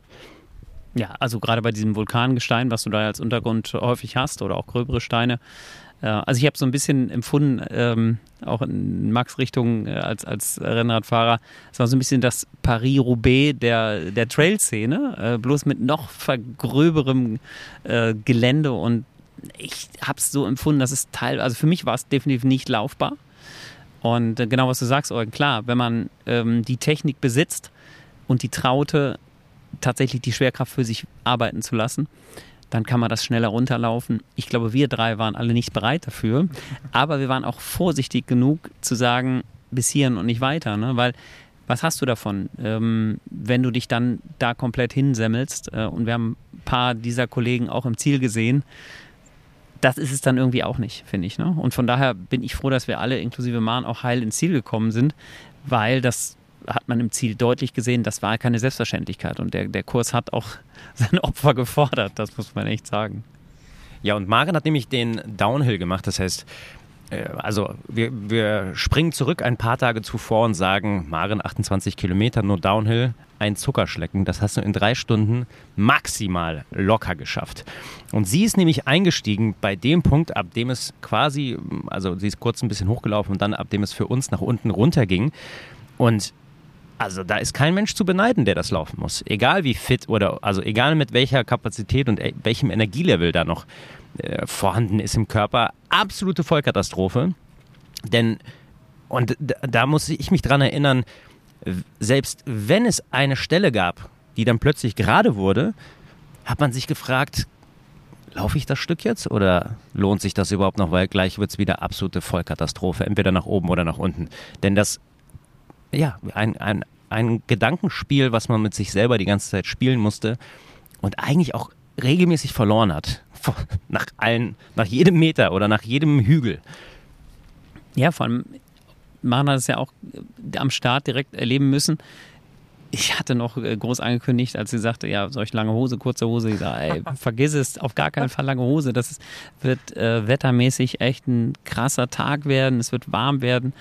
Speaker 2: Ja, also gerade bei diesem Vulkangestein, was du da als Untergrund häufig hast oder auch gröbere Steine. Äh, also ich habe so ein bisschen empfunden, ähm, auch in Max Richtung äh, als, als Rennradfahrer, es war so ein bisschen das Paris-Roubaix der, der Trail-Szene, äh, bloß mit noch vergröberem äh, Gelände und ich habe es so empfunden, dass es teil, also für mich war es definitiv nicht laufbar. Und äh, genau was du sagst, Eugen, klar, wenn man ähm, die Technik besitzt und die traute, tatsächlich die Schwerkraft für sich arbeiten zu lassen, dann kann man das schneller runterlaufen. Ich glaube, wir drei waren alle nicht bereit dafür, aber wir waren auch vorsichtig genug zu sagen, bis hierhin und nicht weiter, ne? weil was hast du davon, ähm, wenn du dich dann da komplett hinsemmelst? Äh, und wir haben ein paar dieser Kollegen auch im Ziel gesehen. Das ist es dann irgendwie auch nicht, finde ich. Ne? Und von daher bin ich froh, dass wir alle, inklusive Mahn, auch heil ins Ziel gekommen sind, weil das hat man im Ziel deutlich gesehen, das war keine Selbstverständlichkeit. Und der, der Kurs hat auch sein Opfer gefordert, das muss man echt sagen.
Speaker 1: Ja, und Maren hat nämlich den Downhill gemacht. Das heißt, also wir, wir springen zurück ein paar Tage zuvor und sagen, Maren 28 Kilometer, nur Downhill, ein Zuckerschlecken. Das hast du in drei Stunden maximal locker geschafft. Und sie ist nämlich eingestiegen bei dem Punkt, ab dem es quasi, also sie ist kurz ein bisschen hochgelaufen und dann ab dem es für uns nach unten runterging. Und also da ist kein Mensch zu beneiden, der das laufen muss. Egal wie fit oder also egal mit welcher Kapazität und e, welchem Energielevel da noch äh, vorhanden ist im Körper. Absolute Vollkatastrophe. Denn, und da muss ich mich dran erinnern, selbst wenn es eine Stelle gab, die dann plötzlich gerade wurde, hat man sich gefragt, laufe ich das Stück jetzt oder lohnt sich das überhaupt noch, weil gleich wird es wieder absolute Vollkatastrophe, entweder nach oben oder nach unten. Denn das ja, ein, ein, ein Gedankenspiel, was man mit sich selber die ganze Zeit spielen musste und eigentlich auch regelmäßig verloren hat. Nach allen, nach jedem Meter oder nach jedem Hügel.
Speaker 2: Ja, vor allem, Maren hat es ja auch am Start direkt erleben müssen ich hatte noch äh, groß angekündigt, als sie sagte, ja, soll ich lange Hose, kurze Hose? Ich sage, ey, vergiss es, auf gar keinen Fall lange Hose. Das wird äh, wettermäßig echt ein krasser Tag werden. Es wird warm werden.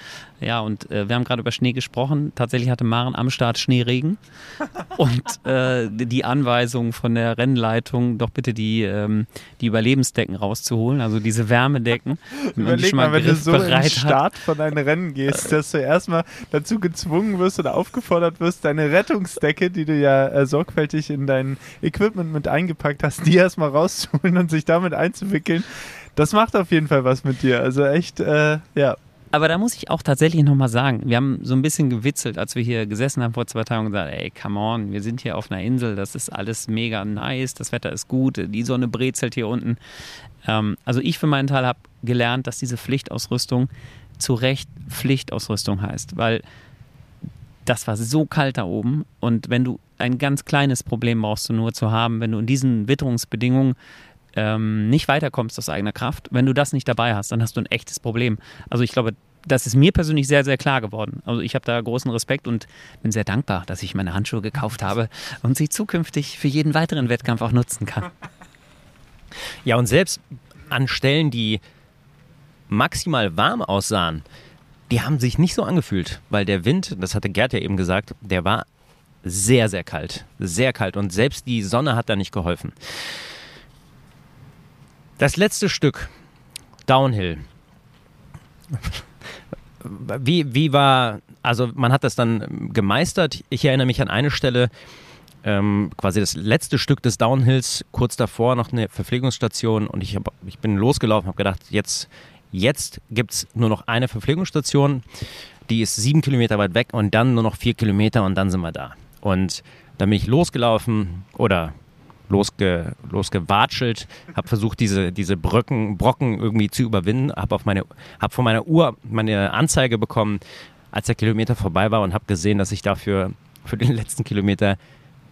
Speaker 2: Ja, und äh, wir haben gerade über Schnee gesprochen. Tatsächlich hatte Maren am Start Schneeregen. Und äh, die Anweisung von der Rennleitung, doch bitte die, ähm, die Überlebensdecken rauszuholen, also diese Wärmedecken.
Speaker 3: Überleg mal, wenn du so im Start von deinem Rennen gehst, dass du erstmal dazu gezwungen wirst oder aufgefordert wirst, deine Rettungsdecke, die du ja äh, sorgfältig in dein Equipment mit eingepackt hast, die erstmal rauszuholen und sich damit einzuwickeln. Das macht auf jeden Fall was mit dir. Also echt, äh, ja.
Speaker 2: Aber da muss ich auch tatsächlich nochmal sagen, wir haben so ein bisschen gewitzelt, als wir hier gesessen haben vor zwei Tagen und gesagt, ey, come on, wir sind hier auf einer Insel, das ist alles mega nice, das Wetter ist gut, die Sonne brezelt hier unten. Ähm, also ich für meinen Teil habe gelernt, dass diese Pflichtausrüstung zu Recht Pflichtausrüstung heißt, weil das war so kalt da oben. Und wenn du ein ganz kleines Problem brauchst du nur zu haben, wenn du in diesen Witterungsbedingungen ähm, nicht weiterkommst aus eigener Kraft, wenn du das nicht dabei hast, dann hast du ein echtes Problem. Also ich glaube, das ist mir persönlich sehr, sehr klar geworden. Also ich habe da großen Respekt und bin sehr dankbar, dass ich meine Handschuhe gekauft habe und sie zukünftig für jeden weiteren Wettkampf auch nutzen kann.
Speaker 1: Ja, und selbst an Stellen, die maximal warm aussahen, die haben sich nicht so angefühlt, weil der Wind, das hatte Gerd ja eben gesagt, der war sehr, sehr kalt. Sehr kalt. Und selbst die Sonne hat da nicht geholfen. Das letzte Stück, Downhill. Wie, wie war, also man hat das dann gemeistert. Ich erinnere mich an eine Stelle, ähm, quasi das letzte Stück des Downhills, kurz davor noch eine Verpflegungsstation und ich, hab, ich bin losgelaufen, habe gedacht, jetzt, Jetzt gibt es nur noch eine Verpflegungsstation, die ist sieben Kilometer weit weg und dann nur noch vier Kilometer und dann sind wir da. Und dann bin ich losgelaufen oder losge, losgewatschelt, habe versucht, diese, diese Brücken, Brocken irgendwie zu überwinden, habe hab von meiner Uhr meine Anzeige bekommen, als der Kilometer vorbei war und habe gesehen, dass ich dafür für den letzten Kilometer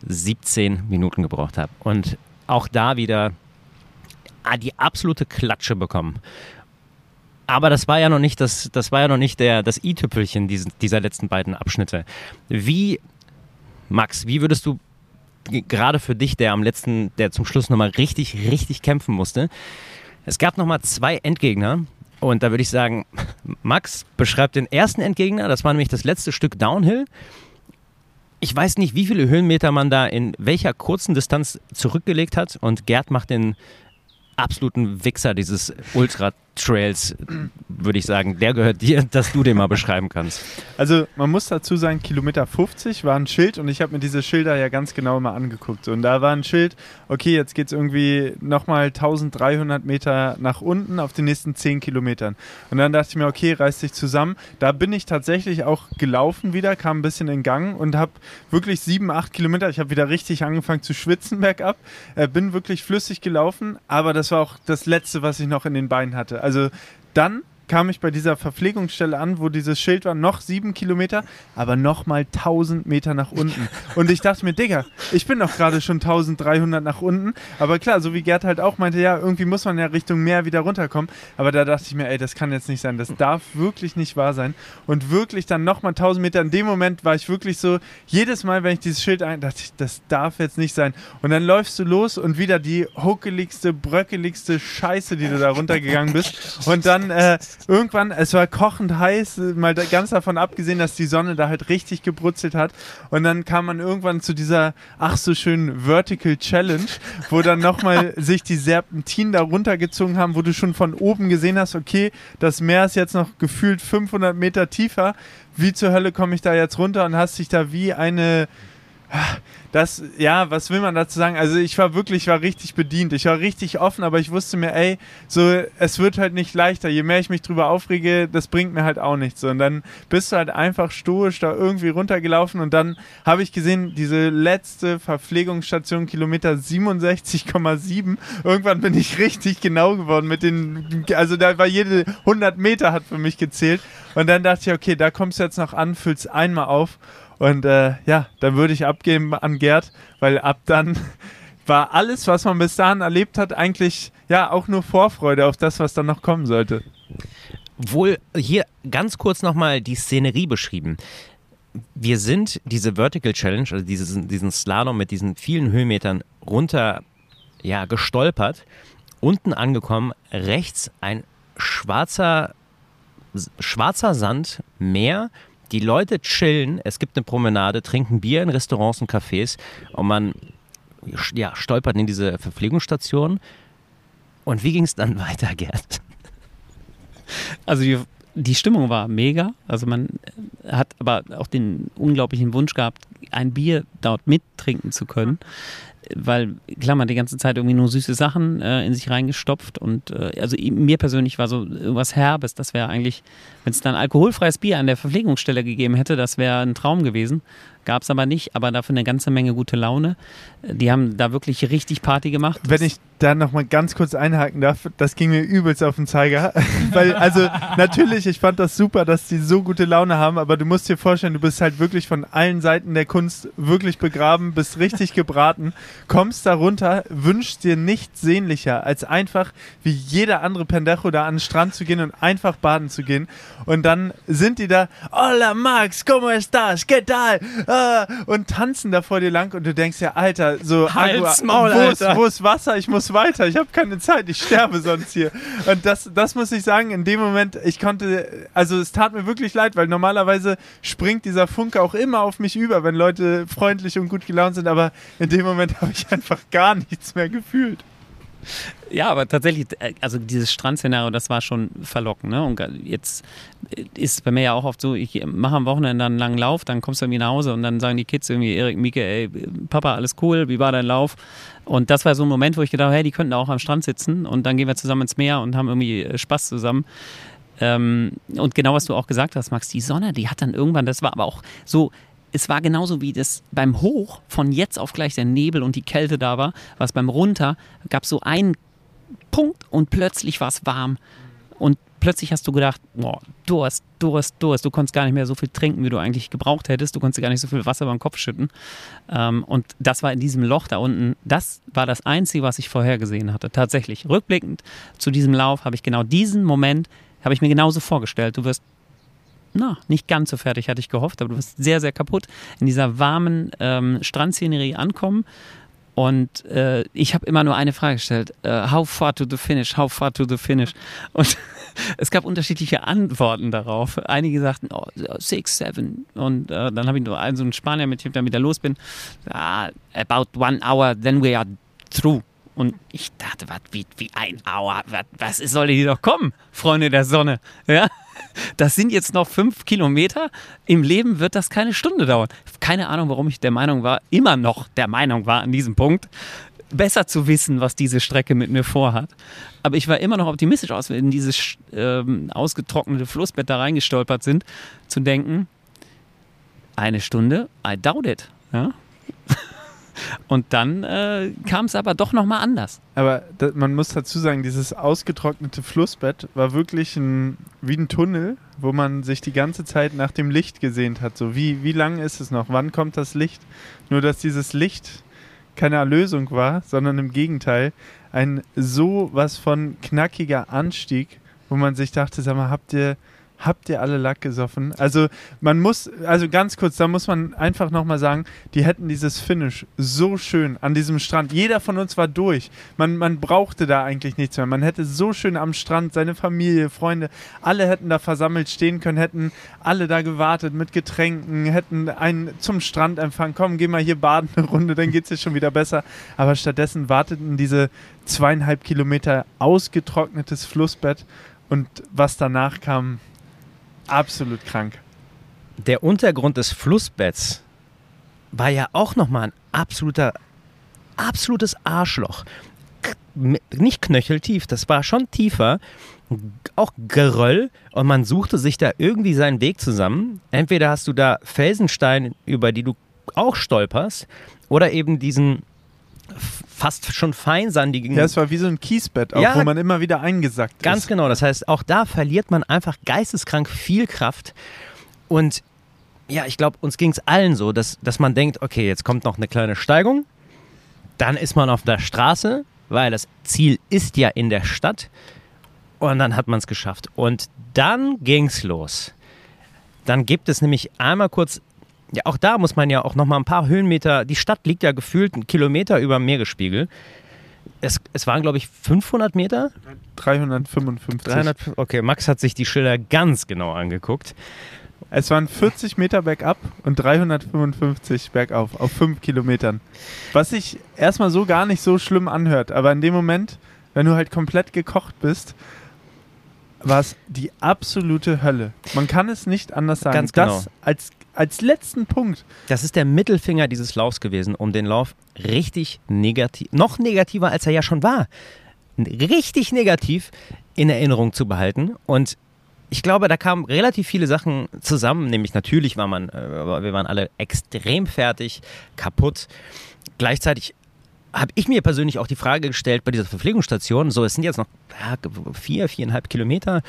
Speaker 1: 17 Minuten gebraucht habe. Und auch da wieder ah, die absolute Klatsche bekommen. Aber das war ja noch nicht das, das war ja noch nicht der, das i-Tüpfelchen dieser letzten beiden Abschnitte. Wie, Max, wie würdest du gerade für dich, der am letzten, der zum Schluss nochmal richtig, richtig kämpfen musste, es gab nochmal zwei Endgegner und da würde ich sagen, Max beschreibt den ersten Endgegner, das war nämlich das letzte Stück Downhill. ich weiß nicht, wie viele Höhenmeter man da in welcher kurzen Distanz zurückgelegt hat und Gerd macht den absoluten Wichser dieses Ultra-Trails, würde ich sagen. Der gehört dir, dass du den mal beschreiben kannst.
Speaker 3: Also man muss dazu sagen, Kilometer 50 war ein Schild und ich habe mir diese Schilder ja ganz genau mal angeguckt. Und da war ein Schild, okay, jetzt geht es irgendwie nochmal 1300 Meter nach unten auf den nächsten 10 Kilometern. Und dann dachte ich mir, okay, reiß dich zusammen. Da bin ich tatsächlich auch gelaufen wieder, kam ein bisschen in Gang und habe wirklich 7, 8 Kilometer, ich habe wieder richtig angefangen zu schwitzen bergab, äh, bin wirklich flüssig gelaufen, aber das war auch das Letzte, was ich noch in den Beinen hatte. Also dann kam ich bei dieser Verpflegungsstelle an, wo dieses Schild war, noch sieben Kilometer, aber nochmal 1000 Meter nach unten. Und ich dachte mir, Digga, ich bin doch gerade schon 1300 nach unten. Aber klar, so wie Gerd halt auch meinte, ja, irgendwie muss man ja Richtung Meer wieder runterkommen. Aber da dachte ich mir, ey, das kann jetzt nicht sein. Das darf wirklich nicht wahr sein. Und wirklich dann nochmal 1000 Meter. In dem Moment war ich wirklich so, jedes Mal, wenn ich dieses Schild ein, dachte ich, das darf jetzt nicht sein. Und dann läufst du los und wieder die huckeligste, bröckeligste Scheiße, die du da runtergegangen bist. Und dann äh, irgendwann, es war kochend heiß, mal ganz davon abgesehen, dass die Sonne da halt richtig gebrutzelt hat. Und dann kam man irgendwann zu dieser, ach so schönen Vertical Challenge, wo dann nochmal sich die Serpentinen da runtergezogen haben, wo du schon von oben gesehen hast, okay, das Meer ist jetzt noch gefühlt 500 Meter tiefer. Wie zur Hölle komme ich da jetzt runter und hast dich da wie eine das, ja, was will man dazu sagen? Also ich war wirklich, ich war richtig bedient. Ich war richtig offen, aber ich wusste mir, ey, so, es wird halt nicht leichter. Je mehr ich mich drüber aufrege, das bringt mir halt auch nichts. Und dann bist du halt einfach stoisch da irgendwie runtergelaufen und dann habe ich gesehen, diese letzte Verpflegungsstation, Kilometer 67,7. Irgendwann bin ich richtig genau geworden mit den, also da war jede 100 Meter hat für mich gezählt. Und dann dachte ich, okay, da kommst du jetzt noch an, füllst einmal auf und äh, ja, dann würde ich abgeben an Gerd, weil ab dann war alles, was man bis dahin erlebt hat, eigentlich ja auch nur Vorfreude auf das, was dann noch kommen sollte.
Speaker 1: Wohl hier ganz kurz nochmal die Szenerie beschrieben. Wir sind diese Vertical Challenge, also diesen, diesen Slalom mit diesen vielen Höhenmetern runter ja, gestolpert, unten angekommen, rechts ein schwarzer, schwarzer Sand, Meer die Leute chillen, es gibt eine Promenade, trinken Bier in Restaurants und Cafés und man ja, stolpert in diese Verpflegungsstation. Und wie ging es dann weiter, Gerd?
Speaker 2: Also die, die Stimmung war mega. Also man hat aber auch den unglaublichen Wunsch gehabt, ein Bier dort mittrinken zu können weil klar, man die ganze Zeit irgendwie nur süße Sachen äh, in sich reingestopft und äh, also mir persönlich war so irgendwas Herbes, das wäre eigentlich, wenn es dann alkoholfreies Bier an der Verpflegungsstelle gegeben hätte, das wäre ein Traum gewesen. Gab es aber nicht, aber dafür eine ganze Menge gute Laune. Die haben da wirklich richtig Party gemacht.
Speaker 3: Wenn ich da nochmal ganz kurz einhaken darf, das ging mir übelst auf den Zeiger. Weil, also natürlich, ich fand das super, dass die so gute Laune haben, aber du musst dir vorstellen, du bist halt wirklich von allen Seiten der Kunst wirklich begraben, bist richtig gebraten, kommst da runter, wünschst dir nichts sehnlicher, als einfach wie jeder andere Pendejo da an den Strand zu gehen und einfach baden zu gehen. Und dann sind die da, Hola Max, ¿cómo estás? ¿Qué tal? Ah, und tanzen da vor dir lang und du denkst ja, Alter, so,
Speaker 2: Hals, Maul,
Speaker 3: wo, ist, wo ist Wasser? Ich muss weiter, ich habe keine Zeit, ich sterbe sonst hier. Und das, das muss ich sagen, in dem Moment, ich konnte, also es tat mir wirklich leid, weil normalerweise springt dieser Funke auch immer auf mich über, wenn Leute freundlich und gut gelaunt sind, aber in dem Moment habe ich einfach gar nichts mehr gefühlt.
Speaker 2: Ja, aber tatsächlich, äh, also dieses Strandszenario, das war schon verlockend. Ne? Und jetzt ist bei mir ja auch oft so, ich mache am Wochenende einen langen Lauf, dann kommst du irgendwie nach Hause und dann sagen die Kids irgendwie, Erik, Mieke, ey, Papa, alles cool, wie war dein Lauf? Und das war so ein Moment, wo ich gedacht habe, hey, die könnten auch am Strand sitzen und dann gehen wir zusammen ins Meer und haben irgendwie äh, Spaß zusammen. Ähm, und genau was du auch gesagt hast, Max, die Sonne, die hat dann irgendwann, das war aber auch so, es war genauso wie das beim Hoch von jetzt auf gleich der Nebel und die Kälte da war, was beim Runter gab so einen Punkt und plötzlich war es warm. Und plötzlich hast du gedacht, boah, Durst, Durst, Durst. Du konntest gar nicht mehr so viel trinken, wie du eigentlich gebraucht hättest. Du konntest gar nicht so viel Wasser beim Kopf schütten. Ähm, und das war in diesem Loch da unten. Das war das Einzige, was ich vorher gesehen hatte. Tatsächlich. Rückblickend zu diesem Lauf habe ich genau diesen Moment, habe ich mir genauso vorgestellt. Du wirst na, nicht ganz so fertig, hatte ich gehofft, aber du wirst sehr, sehr kaputt in dieser warmen ähm, Strandszenerie ankommen. Und äh, ich habe immer nur eine Frage gestellt: uh, How far to the finish? How far to the finish? Und es gab unterschiedliche Antworten darauf. Einige sagten, oh, six, seven. Und äh, dann habe ich nur einen, so einen Spanier, mit dem ich dann los bin. Ah, about one hour, then we are through. Und ich dachte, was, wie, wie ein Hour, was, was soll hier doch kommen, Freunde der Sonne? Ja? Das sind jetzt noch fünf Kilometer. Im Leben wird das keine Stunde dauern. Keine Ahnung, warum ich der Meinung war, immer noch der Meinung war an diesem Punkt, besser zu wissen, was diese Strecke mit mir vorhat. Aber ich war immer noch optimistisch, aus, wenn dieses ähm, ausgetrocknete Flussbett da reingestolpert sind, zu denken, eine Stunde, I doubt it. Ja? Und dann äh, kam es aber doch nochmal anders.
Speaker 3: Aber da, man muss dazu sagen, dieses ausgetrocknete Flussbett war wirklich ein, wie ein Tunnel, wo man sich die ganze Zeit nach dem Licht gesehnt hat. So, wie, wie lang ist es noch? Wann kommt das Licht? Nur, dass dieses Licht keine Erlösung war, sondern im Gegenteil ein so was von knackiger Anstieg, wo man sich dachte, sag mal, habt ihr habt ihr alle Lack gesoffen? Also man muss, also ganz kurz, da muss man einfach nochmal sagen, die hätten dieses Finish so schön an diesem Strand. Jeder von uns war durch. Man, man brauchte da eigentlich nichts mehr. Man hätte so schön am Strand, seine Familie, Freunde, alle hätten da versammelt stehen können, hätten alle da gewartet mit Getränken, hätten einen zum Strand empfangen. Komm, geh mal hier baden eine Runde, dann geht es dir schon wieder besser. Aber stattdessen warteten diese zweieinhalb Kilometer ausgetrocknetes Flussbett und was danach kam, absolut krank.
Speaker 1: Der Untergrund des Flussbetts war ja auch nochmal ein absoluter, absolutes Arschloch. Nicht knöcheltief, das war schon tiefer. Auch Geröll und man suchte sich da irgendwie seinen Weg zusammen. Entweder hast du da Felsensteine, über die du auch stolperst, oder eben diesen fast schon feinsandigen.
Speaker 3: Ja, es war wie so ein Kiesbett, auch, ja, wo man immer wieder eingesackt
Speaker 1: ist. Ganz genau. Das heißt, auch da verliert man einfach geisteskrank viel Kraft. Und ja, ich glaube, uns ging es allen so, dass, dass man denkt, okay, jetzt kommt noch eine kleine Steigung. Dann ist man auf der Straße, weil das Ziel ist ja in der Stadt. Und dann hat man es geschafft. Und dann ging es los. Dann gibt es nämlich einmal kurz ja, auch da muss man ja auch noch mal ein paar Höhenmeter. Die Stadt liegt ja gefühlt einen Kilometer über dem Meeresspiegel. Es, es waren, glaube ich, 500 Meter?
Speaker 3: 355.
Speaker 1: 300, okay, Max hat sich die Schilder ganz genau angeguckt.
Speaker 3: Es waren 40 Meter bergab und 355 bergauf auf 5 Kilometern. Was sich erstmal so gar nicht so schlimm anhört, aber in dem Moment, wenn du halt komplett gekocht bist, war es die absolute Hölle. Man kann es nicht anders sagen.
Speaker 1: Ganz genau.
Speaker 3: Das als als letzten Punkt.
Speaker 1: Das ist der Mittelfinger dieses Laufs gewesen, um den Lauf richtig negativ, noch negativer als er ja schon war, richtig negativ in Erinnerung zu behalten. Und ich glaube, da kamen relativ viele Sachen zusammen. Nämlich natürlich war man, äh, wir waren alle extrem fertig, kaputt. Gleichzeitig habe ich mir persönlich auch die Frage gestellt bei dieser Verpflegungsstation, so es sind jetzt noch vier, viereinhalb Kilometer,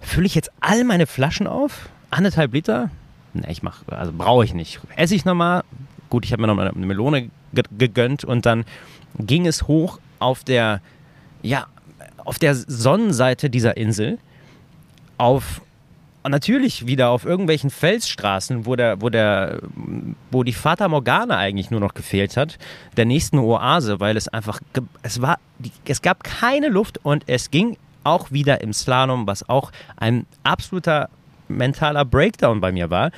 Speaker 1: fülle ich jetzt all meine Flaschen auf? Anderthalb Liter? Ne, ich mach, also brauche ich nicht. Esse ich nochmal. Gut, ich habe mir nochmal eine Melone gegönnt und dann ging es hoch auf der, ja, auf der Sonnenseite dieser Insel auf natürlich wieder auf irgendwelchen Felsstraßen, wo der, wo der, wo die Fata Morgana eigentlich nur noch gefehlt hat, der nächsten Oase, weil es einfach, es war, es gab keine Luft und es ging auch wieder im Slalom, was auch ein absoluter mentaler Breakdown bei mir war.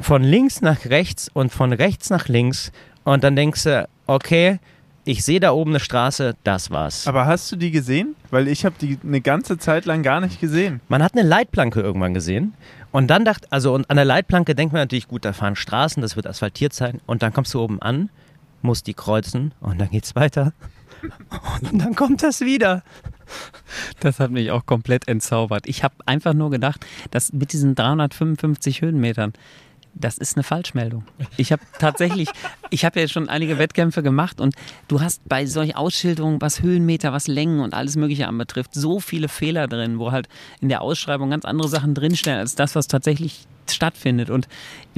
Speaker 1: Von links nach rechts und von rechts nach links. Und dann denkst du, okay, ich sehe da oben eine Straße, das war's.
Speaker 3: Aber hast du die gesehen? Weil ich habe die eine ganze Zeit lang gar nicht gesehen.
Speaker 1: Man hat eine Leitplanke irgendwann gesehen. Und dann dachte, also und an der Leitplanke denkt man natürlich, gut, da fahren Straßen, das wird asphaltiert sein. Und dann kommst du oben an, musst die kreuzen und dann geht's weiter. Und dann kommt das wieder.
Speaker 2: Das hat mich auch komplett entzaubert. Ich habe einfach nur gedacht, dass mit diesen 355 Höhenmetern, das ist eine Falschmeldung. Ich habe tatsächlich, ich habe ja schon einige Wettkämpfe gemacht und du hast bei solchen Ausschilderungen, was Höhenmeter, was Längen und alles Mögliche anbetrifft, so viele Fehler drin, wo halt in der Ausschreibung ganz andere Sachen drinstehen als das, was tatsächlich stattfindet. Und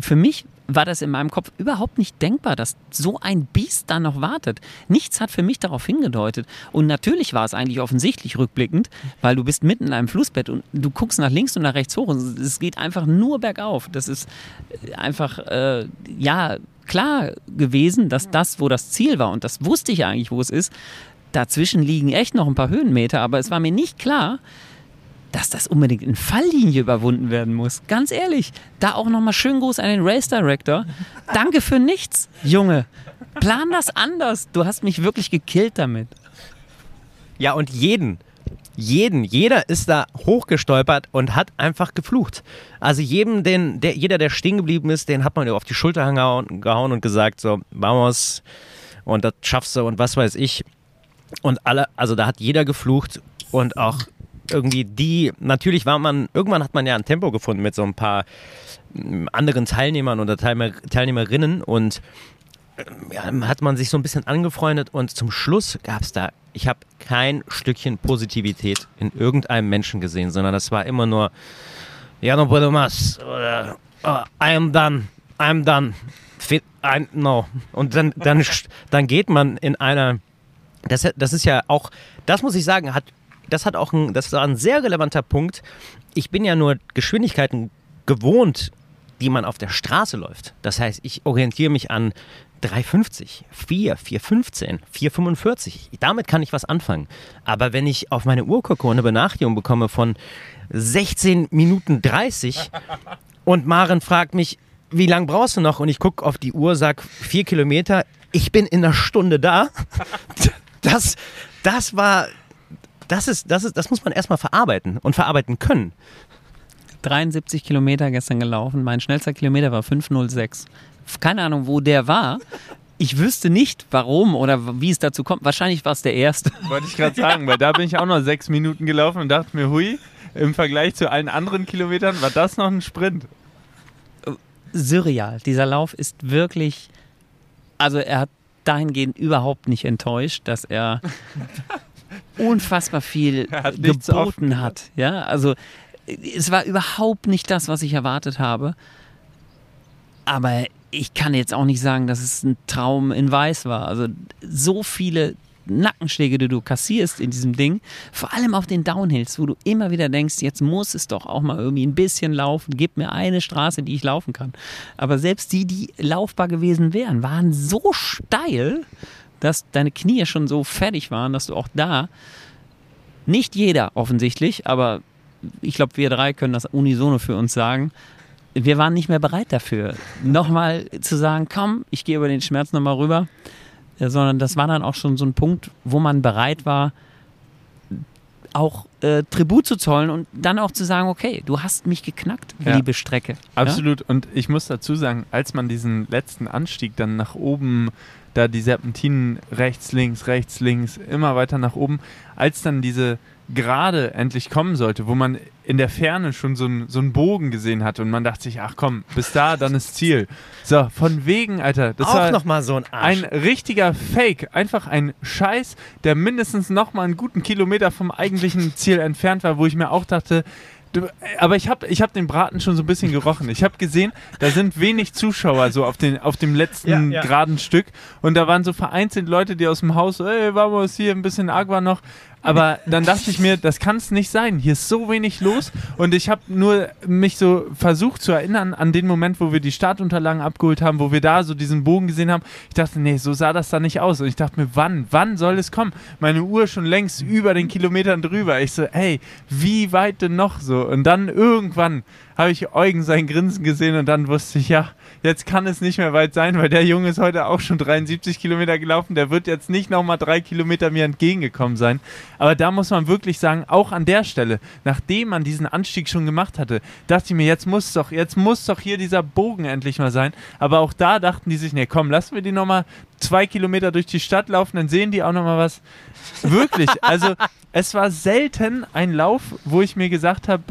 Speaker 2: für mich war das in meinem Kopf überhaupt nicht denkbar, dass so ein Biest da noch wartet. Nichts hat für mich darauf hingedeutet. Und natürlich war es eigentlich offensichtlich rückblickend, weil du bist mitten in einem Flussbett und du guckst nach links und nach rechts hoch und es geht einfach nur bergauf. Das ist einfach, äh, ja, klar gewesen, dass das, wo das Ziel war, und das wusste ich eigentlich, wo es ist, dazwischen liegen echt noch ein paar Höhenmeter, aber es war mir nicht klar, dass das unbedingt in Falllinie überwunden werden muss. Ganz ehrlich, da auch nochmal schön Gruß an den Race Director. Danke für nichts, Junge. Plan das anders. Du hast mich wirklich gekillt damit.
Speaker 1: Ja, und jeden, jeden, jeder ist da hochgestolpert und hat einfach geflucht. Also jedem, den, der, jeder, der stehen geblieben ist, den hat man auf die Schulter gehauen, und gesagt, so, vamos, und das schaffst du und was weiß ich. Und alle, also da hat jeder geflucht und auch irgendwie die, natürlich war man, irgendwann hat man ja ein Tempo gefunden mit so ein paar mm, anderen Teilnehmern oder Teilnehmer, Teilnehmerinnen und ja, hat man sich so ein bisschen angefreundet und zum Schluss gab es da, ich habe kein Stückchen Positivität in irgendeinem Menschen gesehen, sondern das war immer nur, ja, no puedo más, oder oh, I am done, I am done, Fit, I, no. Und dann, dann, dann geht man in einer, das, das ist ja auch, das muss ich sagen, hat, das hat auch ein, das war ein sehr relevanter Punkt. Ich bin ja nur Geschwindigkeiten gewohnt, die man auf der Straße läuft. Das heißt, ich orientiere mich an 3,50, 4, 4,15, 4,45. Damit kann ich was anfangen. Aber wenn ich auf meine Uhr gucke und eine Benachrichtigung bekomme von 16 Minuten 30 und Maren fragt mich, wie lange brauchst du noch? Und ich gucke auf die Uhr, sag vier Kilometer, ich bin in einer Stunde da. Das, das war, das ist, das ist, das muss man erstmal verarbeiten und verarbeiten können.
Speaker 2: 73 Kilometer gestern gelaufen. Mein schnellster Kilometer war 506 keine Ahnung, wo der war. Ich wüsste nicht, warum oder wie es dazu kommt. Wahrscheinlich war es der erste.
Speaker 3: Wollte ich gerade sagen, weil da bin ich auch noch sechs Minuten gelaufen und dachte mir, hui, im Vergleich zu allen anderen Kilometern war das noch ein Sprint.
Speaker 2: Surreal. Dieser Lauf ist wirklich, also er hat dahingehend überhaupt nicht enttäuscht, dass er unfassbar viel hat geboten hat. Ja, also es war überhaupt nicht das, was ich erwartet habe. Aber ich kann jetzt auch nicht sagen, dass es ein Traum in Weiß war. Also so viele Nackenschläge, die du kassierst in diesem Ding, vor allem auf den Downhills, wo du immer wieder denkst, jetzt muss es doch auch mal irgendwie ein bisschen laufen, gib mir eine Straße, die ich laufen kann. Aber selbst die, die laufbar gewesen wären, waren so steil, dass deine Knie schon so fertig waren, dass du auch da, nicht jeder offensichtlich, aber ich glaube, wir drei können das unisono für uns sagen, wir waren nicht mehr bereit dafür, nochmal zu sagen, komm, ich gehe über den Schmerz nochmal rüber, ja, sondern das war dann auch schon so ein Punkt, wo man bereit war, auch äh, Tribut zu zollen und dann auch zu sagen, okay, du hast mich geknackt, ja. liebe Strecke.
Speaker 3: Absolut. Ja? Und ich muss dazu sagen, als man diesen letzten Anstieg dann nach oben, da die Serpentinen rechts, links, rechts, links, immer weiter nach oben, als dann diese gerade endlich kommen sollte, wo man in der Ferne schon so, ein, so einen Bogen gesehen hat und man dachte sich, ach komm, bis da, dann ist Ziel. So, von wegen, Alter.
Speaker 1: Das Auch war noch mal so ein
Speaker 3: Arsch. Ein richtiger Fake. Einfach ein Scheiß, der mindestens noch mal einen guten Kilometer vom eigentlichen Ziel entfernt war, wo ich mir auch dachte, Du, aber ich habe ich hab den Braten schon so ein bisschen gerochen. Ich habe gesehen, da sind wenig Zuschauer so auf, den, auf dem letzten ja, ja. geraden Stück. Und da waren so vereinzelt Leute, die aus dem Haus, ey, vamos, hier ein bisschen Agua noch. Aber dann dachte ich mir, das kann es nicht sein. Hier ist so wenig los. Und ich habe nur mich so versucht zu erinnern an den Moment, wo wir die Startunterlagen abgeholt haben, wo wir da so diesen Bogen gesehen haben. Ich dachte, nee, so sah das da nicht aus. Und ich dachte mir, wann, wann soll es kommen? Meine Uhr schon längst über den Kilometern drüber. Ich so, hey, wie weit denn noch so? Und dann irgendwann habe ich Eugen sein Grinsen gesehen und dann wusste ich, ja, jetzt kann es nicht mehr weit sein, weil der Junge ist heute auch schon 73 Kilometer gelaufen. Der wird jetzt nicht nochmal drei Kilometer mir entgegengekommen sein. Aber da muss man wirklich sagen, auch an der Stelle, nachdem man diesen Anstieg schon gemacht hatte, dachte ich mir, jetzt muss doch, jetzt muss doch hier dieser Bogen endlich mal sein. Aber auch da dachten die sich, nee, komm, lassen wir die nochmal zwei Kilometer durch die Stadt laufen, dann sehen die auch nochmal was. Wirklich, also es war selten ein Lauf, wo ich mir gesagt habe,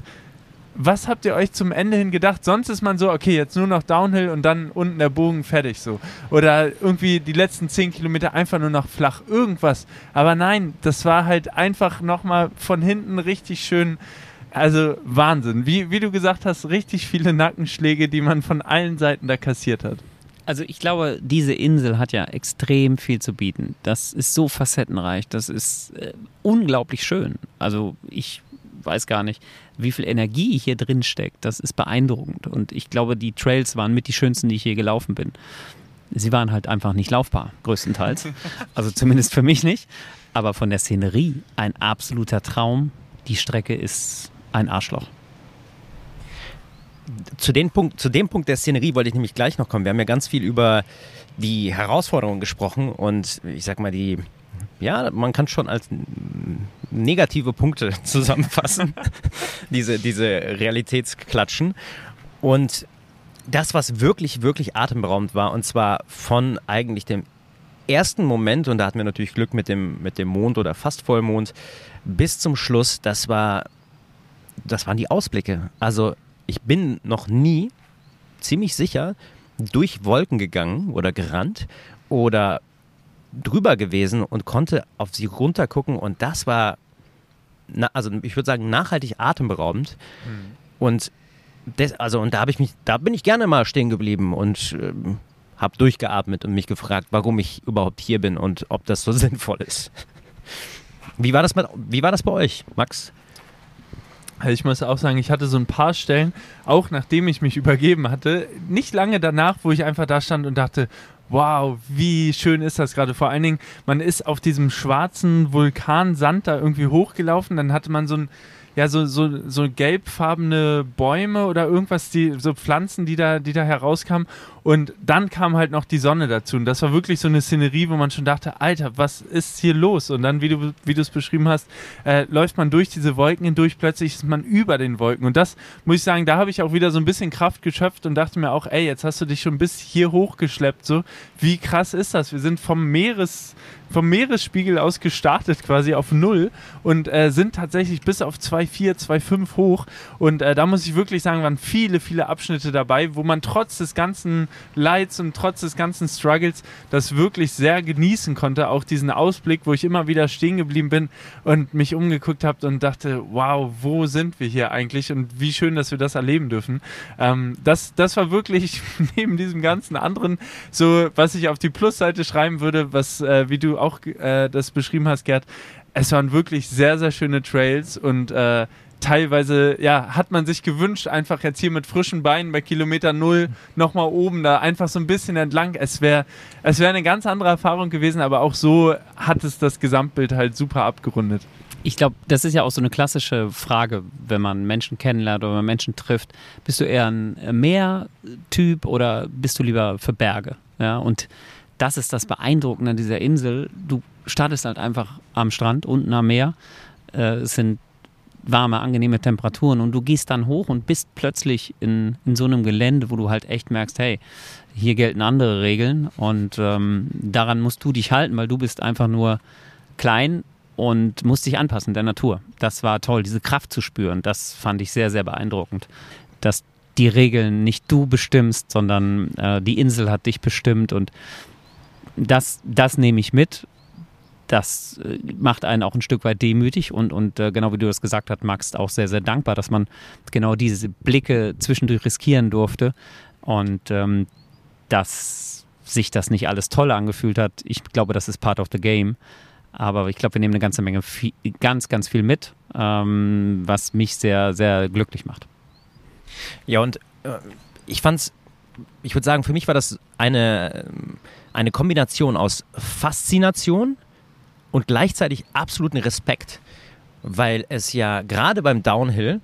Speaker 3: was habt ihr euch zum Ende hin gedacht? Sonst ist man so, okay, jetzt nur noch Downhill und dann unten der Bogen fertig so. Oder irgendwie die letzten 10 Kilometer einfach nur noch flach, irgendwas. Aber nein, das war halt einfach nochmal von hinten richtig schön. Also Wahnsinn. Wie, wie du gesagt hast, richtig viele Nackenschläge, die man von allen Seiten da kassiert hat.
Speaker 2: Also ich glaube, diese Insel hat ja extrem viel zu bieten. Das ist so facettenreich, das ist äh, unglaublich schön. Also ich weiß gar nicht, wie viel Energie hier drin steckt. Das ist beeindruckend. Und ich glaube, die Trails waren mit die schönsten, die ich je gelaufen bin. Sie waren halt einfach nicht laufbar, größtenteils. Also zumindest für mich nicht. Aber von der Szenerie ein absoluter Traum. Die Strecke ist ein Arschloch.
Speaker 1: Zu, den Punkt, zu dem Punkt der Szenerie wollte ich nämlich gleich noch kommen. Wir haben ja ganz viel über die Herausforderungen gesprochen und ich sag mal, die, ja, man kann schon als negative Punkte zusammenfassen, diese, diese Realitätsklatschen. Und das, was wirklich, wirklich atemberaubend war, und zwar von eigentlich dem ersten Moment, und da hatten wir natürlich Glück mit dem, mit dem Mond oder fast Vollmond, bis zum Schluss, das war, das waren die Ausblicke. Also ich bin noch nie ziemlich sicher durch Wolken gegangen oder gerannt oder drüber gewesen und konnte auf sie runtergucken und das war, also ich würde sagen, nachhaltig atemberaubend. Mhm. Und das, also und da habe ich mich, da bin ich gerne mal stehen geblieben und äh, habe durchgeatmet und mich gefragt, warum ich überhaupt hier bin und ob das so sinnvoll ist. Wie war das, mit, wie war das bei euch, Max?
Speaker 3: Also ich muss auch sagen, ich hatte so ein paar Stellen, auch nachdem ich mich übergeben hatte, nicht lange danach, wo ich einfach da stand und dachte, wow, wie schön ist das gerade. Vor allen Dingen, man ist auf diesem schwarzen Vulkansand da irgendwie hochgelaufen, dann hatte man so ein ja, so, so, so gelbfarbene Bäume oder irgendwas, die, so Pflanzen, die da, die da herauskamen. Und dann kam halt noch die Sonne dazu. Und das war wirklich so eine Szenerie, wo man schon dachte, Alter, was ist hier los? Und dann, wie du es beschrieben hast, äh, läuft man durch diese Wolken hindurch, plötzlich ist man über den Wolken. Und das, muss ich sagen, da habe ich auch wieder so ein bisschen Kraft geschöpft und dachte mir auch, ey, jetzt hast du dich schon bis hier hochgeschleppt. So, wie krass ist das? Wir sind vom Meeres vom Meeresspiegel aus gestartet quasi auf Null und äh, sind tatsächlich bis auf 2,4, 2,5 hoch. Und äh, da muss ich wirklich sagen, waren viele, viele Abschnitte dabei, wo man trotz des ganzen Leids und trotz des ganzen Struggles das wirklich sehr genießen konnte. Auch diesen Ausblick, wo ich immer wieder stehen geblieben bin und mich umgeguckt habe und dachte, wow, wo sind wir hier eigentlich und wie schön, dass wir das erleben dürfen. Ähm, das, das war wirklich neben diesem ganzen anderen so, was ich auf die Plusseite schreiben würde, was, äh, wie du auch äh, das beschrieben hast, Gerd, es waren wirklich sehr, sehr schöne Trails und äh, teilweise, ja, hat man sich gewünscht, einfach jetzt hier mit frischen Beinen bei Kilometer Null nochmal oben da einfach so ein bisschen entlang. Es wäre es wär eine ganz andere Erfahrung gewesen, aber auch so hat es das Gesamtbild halt super abgerundet.
Speaker 2: Ich glaube, das ist ja auch so eine klassische Frage, wenn man Menschen kennenlernt oder Menschen trifft. Bist du eher ein Meertyp oder bist du lieber für Berge? Ja, und das ist das Beeindruckende dieser Insel. Du startest halt einfach am Strand, unten am Meer. Äh, es sind warme, angenehme Temperaturen und du gehst dann hoch und bist plötzlich in, in so einem Gelände, wo du halt echt merkst, hey, hier gelten andere Regeln und ähm, daran musst du dich halten, weil du bist einfach nur klein und musst dich anpassen der Natur. Das war toll, diese Kraft zu spüren, das fand ich sehr, sehr beeindruckend. Dass die Regeln nicht du bestimmst, sondern äh, die Insel hat dich bestimmt und das, das nehme ich mit. Das äh, macht einen auch ein Stück weit demütig und, und äh, genau wie du das gesagt hast, Max, auch sehr, sehr dankbar, dass man genau diese Blicke zwischendurch riskieren durfte und ähm, dass sich das nicht alles toll angefühlt hat. Ich glaube, das ist part of the game. Aber ich glaube, wir nehmen eine ganze Menge, viel, ganz, ganz viel mit, ähm, was mich sehr, sehr glücklich macht.
Speaker 1: Ja, und äh, ich fand's, ich würde sagen, für mich war das eine eine Kombination aus Faszination und gleichzeitig absoluten Respekt, weil es ja gerade beim Downhill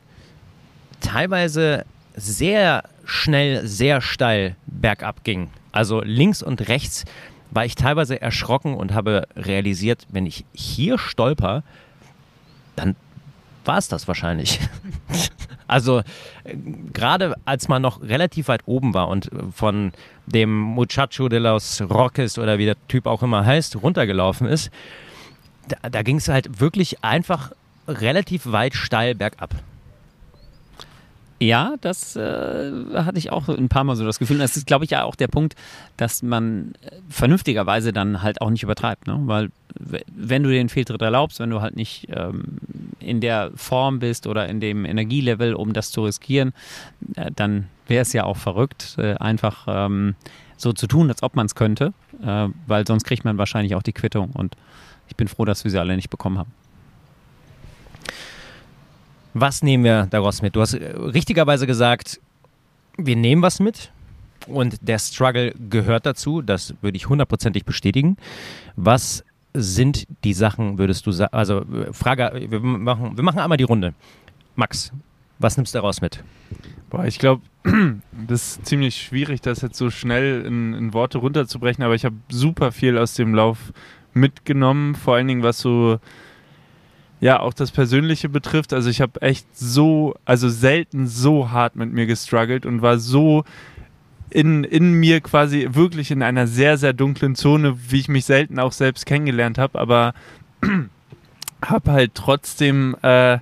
Speaker 1: teilweise sehr schnell, sehr steil bergab ging. Also links und rechts war ich teilweise erschrocken und habe realisiert, wenn ich hier stolper, dann war es das wahrscheinlich. Also äh, gerade als man noch relativ weit oben war und von dem Muchacho de los Roques oder wie der Typ auch immer heißt, runtergelaufen ist, da, da ging es halt wirklich einfach relativ weit steil bergab.
Speaker 2: Ja, das äh, hatte ich auch ein paar Mal so das Gefühl. Das ist, glaube ich, ja auch der Punkt, dass man äh, vernünftigerweise dann halt auch nicht übertreibt. Ne? Weil wenn du den Fehltritt erlaubst, wenn du halt nicht ähm, in der Form bist oder in dem Energielevel, um das zu riskieren, äh, dann wäre es ja auch verrückt, äh, einfach ähm, so zu tun, als ob man es könnte, äh, weil sonst kriegt man wahrscheinlich auch die Quittung. Und ich bin froh, dass wir sie alle nicht bekommen haben.
Speaker 1: Was nehmen wir daraus mit? Du hast äh, richtigerweise gesagt, wir nehmen was mit und der Struggle gehört dazu. Das würde ich hundertprozentig bestätigen. Was sind die Sachen, würdest du sagen? Also, Frage, wir machen, wir machen einmal die Runde. Max, was nimmst du daraus mit?
Speaker 3: Boah, ich glaube, das ist ziemlich schwierig, das jetzt so schnell in, in Worte runterzubrechen, aber ich habe super viel aus dem Lauf mitgenommen, vor allen Dingen was so ja, auch das Persönliche betrifft. Also ich habe echt so, also selten so hart mit mir gestruggelt und war so in, in mir quasi wirklich in einer sehr, sehr dunklen Zone, wie ich mich selten auch selbst kennengelernt habe, aber habe halt trotzdem, äh,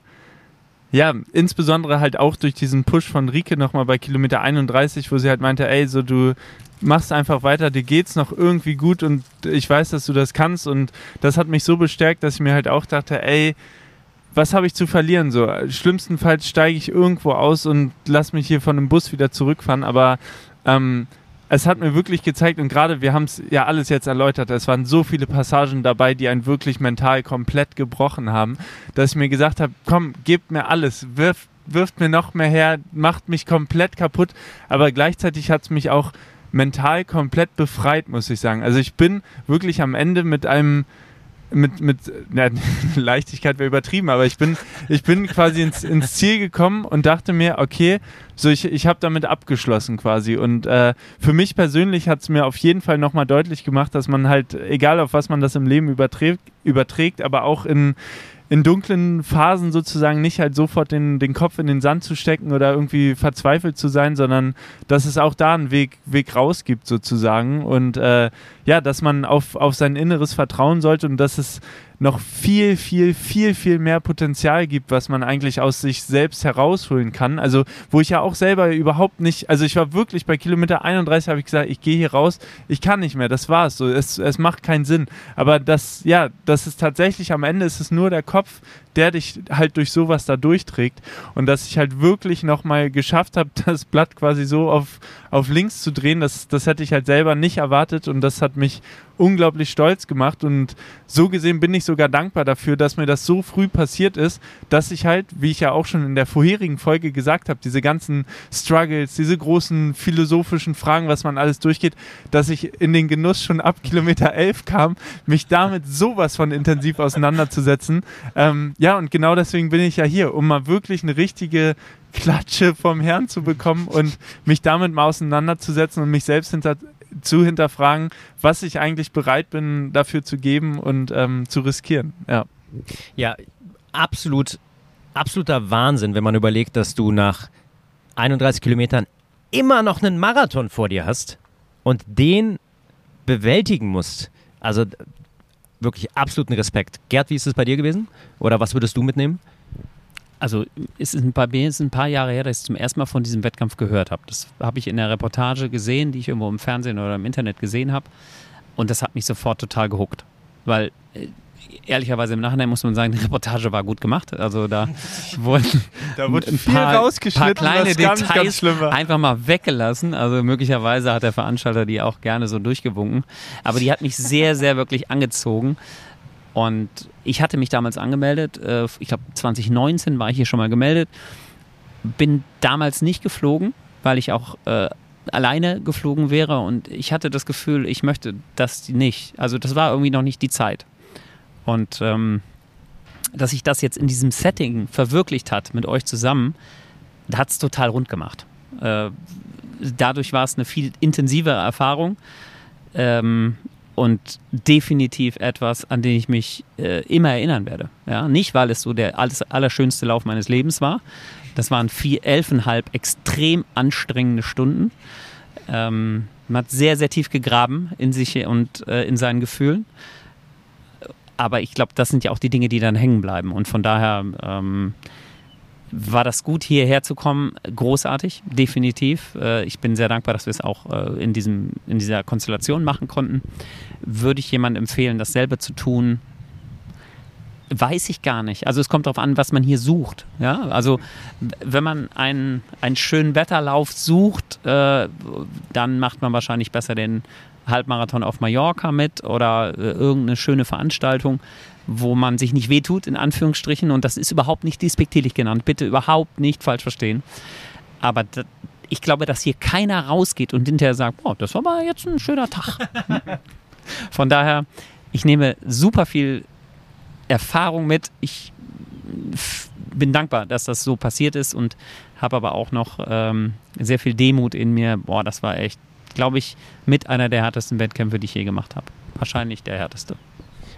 Speaker 3: ja, insbesondere halt auch durch diesen Push von Rike nochmal bei Kilometer 31, wo sie halt meinte, ey, so du machst einfach weiter, dir geht's noch irgendwie gut und ich weiß, dass du das kannst und das hat mich so bestärkt, dass ich mir halt auch dachte, ey, was habe ich zu verlieren? So, schlimmstenfalls steige ich irgendwo aus und lass mich hier von dem Bus wieder zurückfahren, aber ähm, es hat mir wirklich gezeigt und gerade wir haben es ja alles jetzt erläutert, es waren so viele Passagen dabei, die einen wirklich mental komplett gebrochen haben, dass ich mir gesagt habe, komm, gebt mir alles, wirf, wirft mir noch mehr her, macht mich komplett kaputt, aber gleichzeitig hat es mich auch mental komplett befreit, muss ich sagen. Also ich bin wirklich am Ende mit einem mit, mit ja, Leichtigkeit wäre übertrieben, aber ich bin, ich bin quasi ins, ins Ziel gekommen und dachte mir, okay, so ich, ich habe damit abgeschlossen quasi. Und äh, für mich persönlich hat es mir auf jeden Fall nochmal deutlich gemacht, dass man halt, egal auf was man das im Leben überträgt, überträgt aber auch in, in dunklen Phasen sozusagen nicht halt sofort den, den Kopf in den Sand zu stecken oder irgendwie verzweifelt zu sein, sondern dass es auch da einen Weg, Weg raus gibt sozusagen. Und äh, ja, dass man auf, auf sein Inneres vertrauen sollte und dass es noch viel, viel, viel, viel mehr Potenzial gibt, was man eigentlich aus sich selbst herausholen kann. Also, wo ich ja auch selber überhaupt nicht, also ich war wirklich bei Kilometer 31, habe ich gesagt, ich gehe hier raus, ich kann nicht mehr, das war's so, es, es macht keinen Sinn. Aber das, ja, das ist tatsächlich am Ende ist es nur der Kopf, der dich halt durch sowas da durchträgt und dass ich halt wirklich nochmal geschafft habe, das Blatt quasi so auf, auf links zu drehen, das, das hätte ich halt selber nicht erwartet und das hat mich unglaublich stolz gemacht und so gesehen bin ich sogar dankbar dafür, dass mir das so früh passiert ist, dass ich halt, wie ich ja auch schon in der vorherigen Folge gesagt habe, diese ganzen Struggles, diese großen philosophischen Fragen, was man alles durchgeht, dass ich in den Genuss schon ab Kilometer 11 kam, mich damit sowas von intensiv auseinanderzusetzen. Ähm, ja, und genau deswegen bin ich ja hier, um mal wirklich eine richtige Klatsche vom Herrn zu bekommen und mich damit mal auseinanderzusetzen und mich selbst hinter, zu hinterfragen, was ich eigentlich bereit bin, dafür zu geben und ähm, zu riskieren. Ja.
Speaker 1: ja, absolut, absoluter Wahnsinn, wenn man überlegt, dass du nach 31 Kilometern immer noch einen Marathon vor dir hast und den bewältigen musst. Also wirklich absoluten Respekt. Gerd, wie ist es bei dir gewesen? Oder was würdest du mitnehmen?
Speaker 2: also es ist bei mir ist ein paar Jahre her, dass ich zum ersten Mal von diesem Wettkampf gehört habe. Das habe ich in der Reportage gesehen, die ich irgendwo im Fernsehen oder im Internet gesehen habe. Und das hat mich sofort total gehuckt. Weil äh, ehrlicherweise im Nachhinein muss man sagen, die Reportage war gut gemacht. Also da wurden
Speaker 3: da wurde ein paar, rausgeschnitten,
Speaker 2: paar kleine Details ganz, ganz einfach mal weggelassen. Also möglicherweise hat der Veranstalter die auch gerne so durchgewunken. Aber die hat mich sehr, sehr wirklich angezogen. Und ich hatte mich damals angemeldet. Äh, ich glaube, 2019 war ich hier schon mal gemeldet. Bin damals nicht geflogen, weil ich auch äh, alleine geflogen wäre. Und ich hatte das Gefühl, ich möchte das nicht. Also, das war irgendwie noch nicht die Zeit. Und ähm, dass sich das jetzt in diesem Setting verwirklicht hat mit euch zusammen, hat es total rund gemacht. Äh, dadurch war es eine viel intensivere Erfahrung. Ähm, und definitiv etwas, an den ich mich äh, immer erinnern werde. Ja, nicht, weil es so der alles, allerschönste Lauf meines Lebens war. Das waren vier, elfeinhalb extrem anstrengende Stunden. Ähm, man hat sehr, sehr tief gegraben in sich und äh, in seinen Gefühlen. Aber ich glaube, das sind ja auch die Dinge, die dann hängen bleiben. Und von daher ähm, war das gut, hierher zu kommen. Großartig, definitiv. Äh, ich bin sehr dankbar, dass wir es auch äh, in, diesem, in dieser Konstellation machen konnten. Würde ich jemandem empfehlen, dasselbe zu tun? Weiß ich gar nicht. Also es kommt darauf an, was man hier sucht. Ja? Also wenn man einen, einen schönen Wetterlauf sucht, äh, dann macht man wahrscheinlich besser den Halbmarathon auf Mallorca mit oder äh, irgendeine schöne Veranstaltung wo man sich nicht wehtut, in Anführungsstrichen. Und das ist überhaupt nicht despektierlich genannt. Bitte überhaupt nicht falsch verstehen. Aber ich glaube, dass hier keiner rausgeht und hinterher sagt, boah, das war aber jetzt ein schöner Tag. Von daher, ich nehme super viel Erfahrung mit. Ich bin dankbar, dass das so passiert ist und habe aber auch noch ähm, sehr viel Demut in mir. Boah, das war echt, glaube ich, mit einer der härtesten Wettkämpfe, die ich je gemacht habe. Wahrscheinlich der härteste.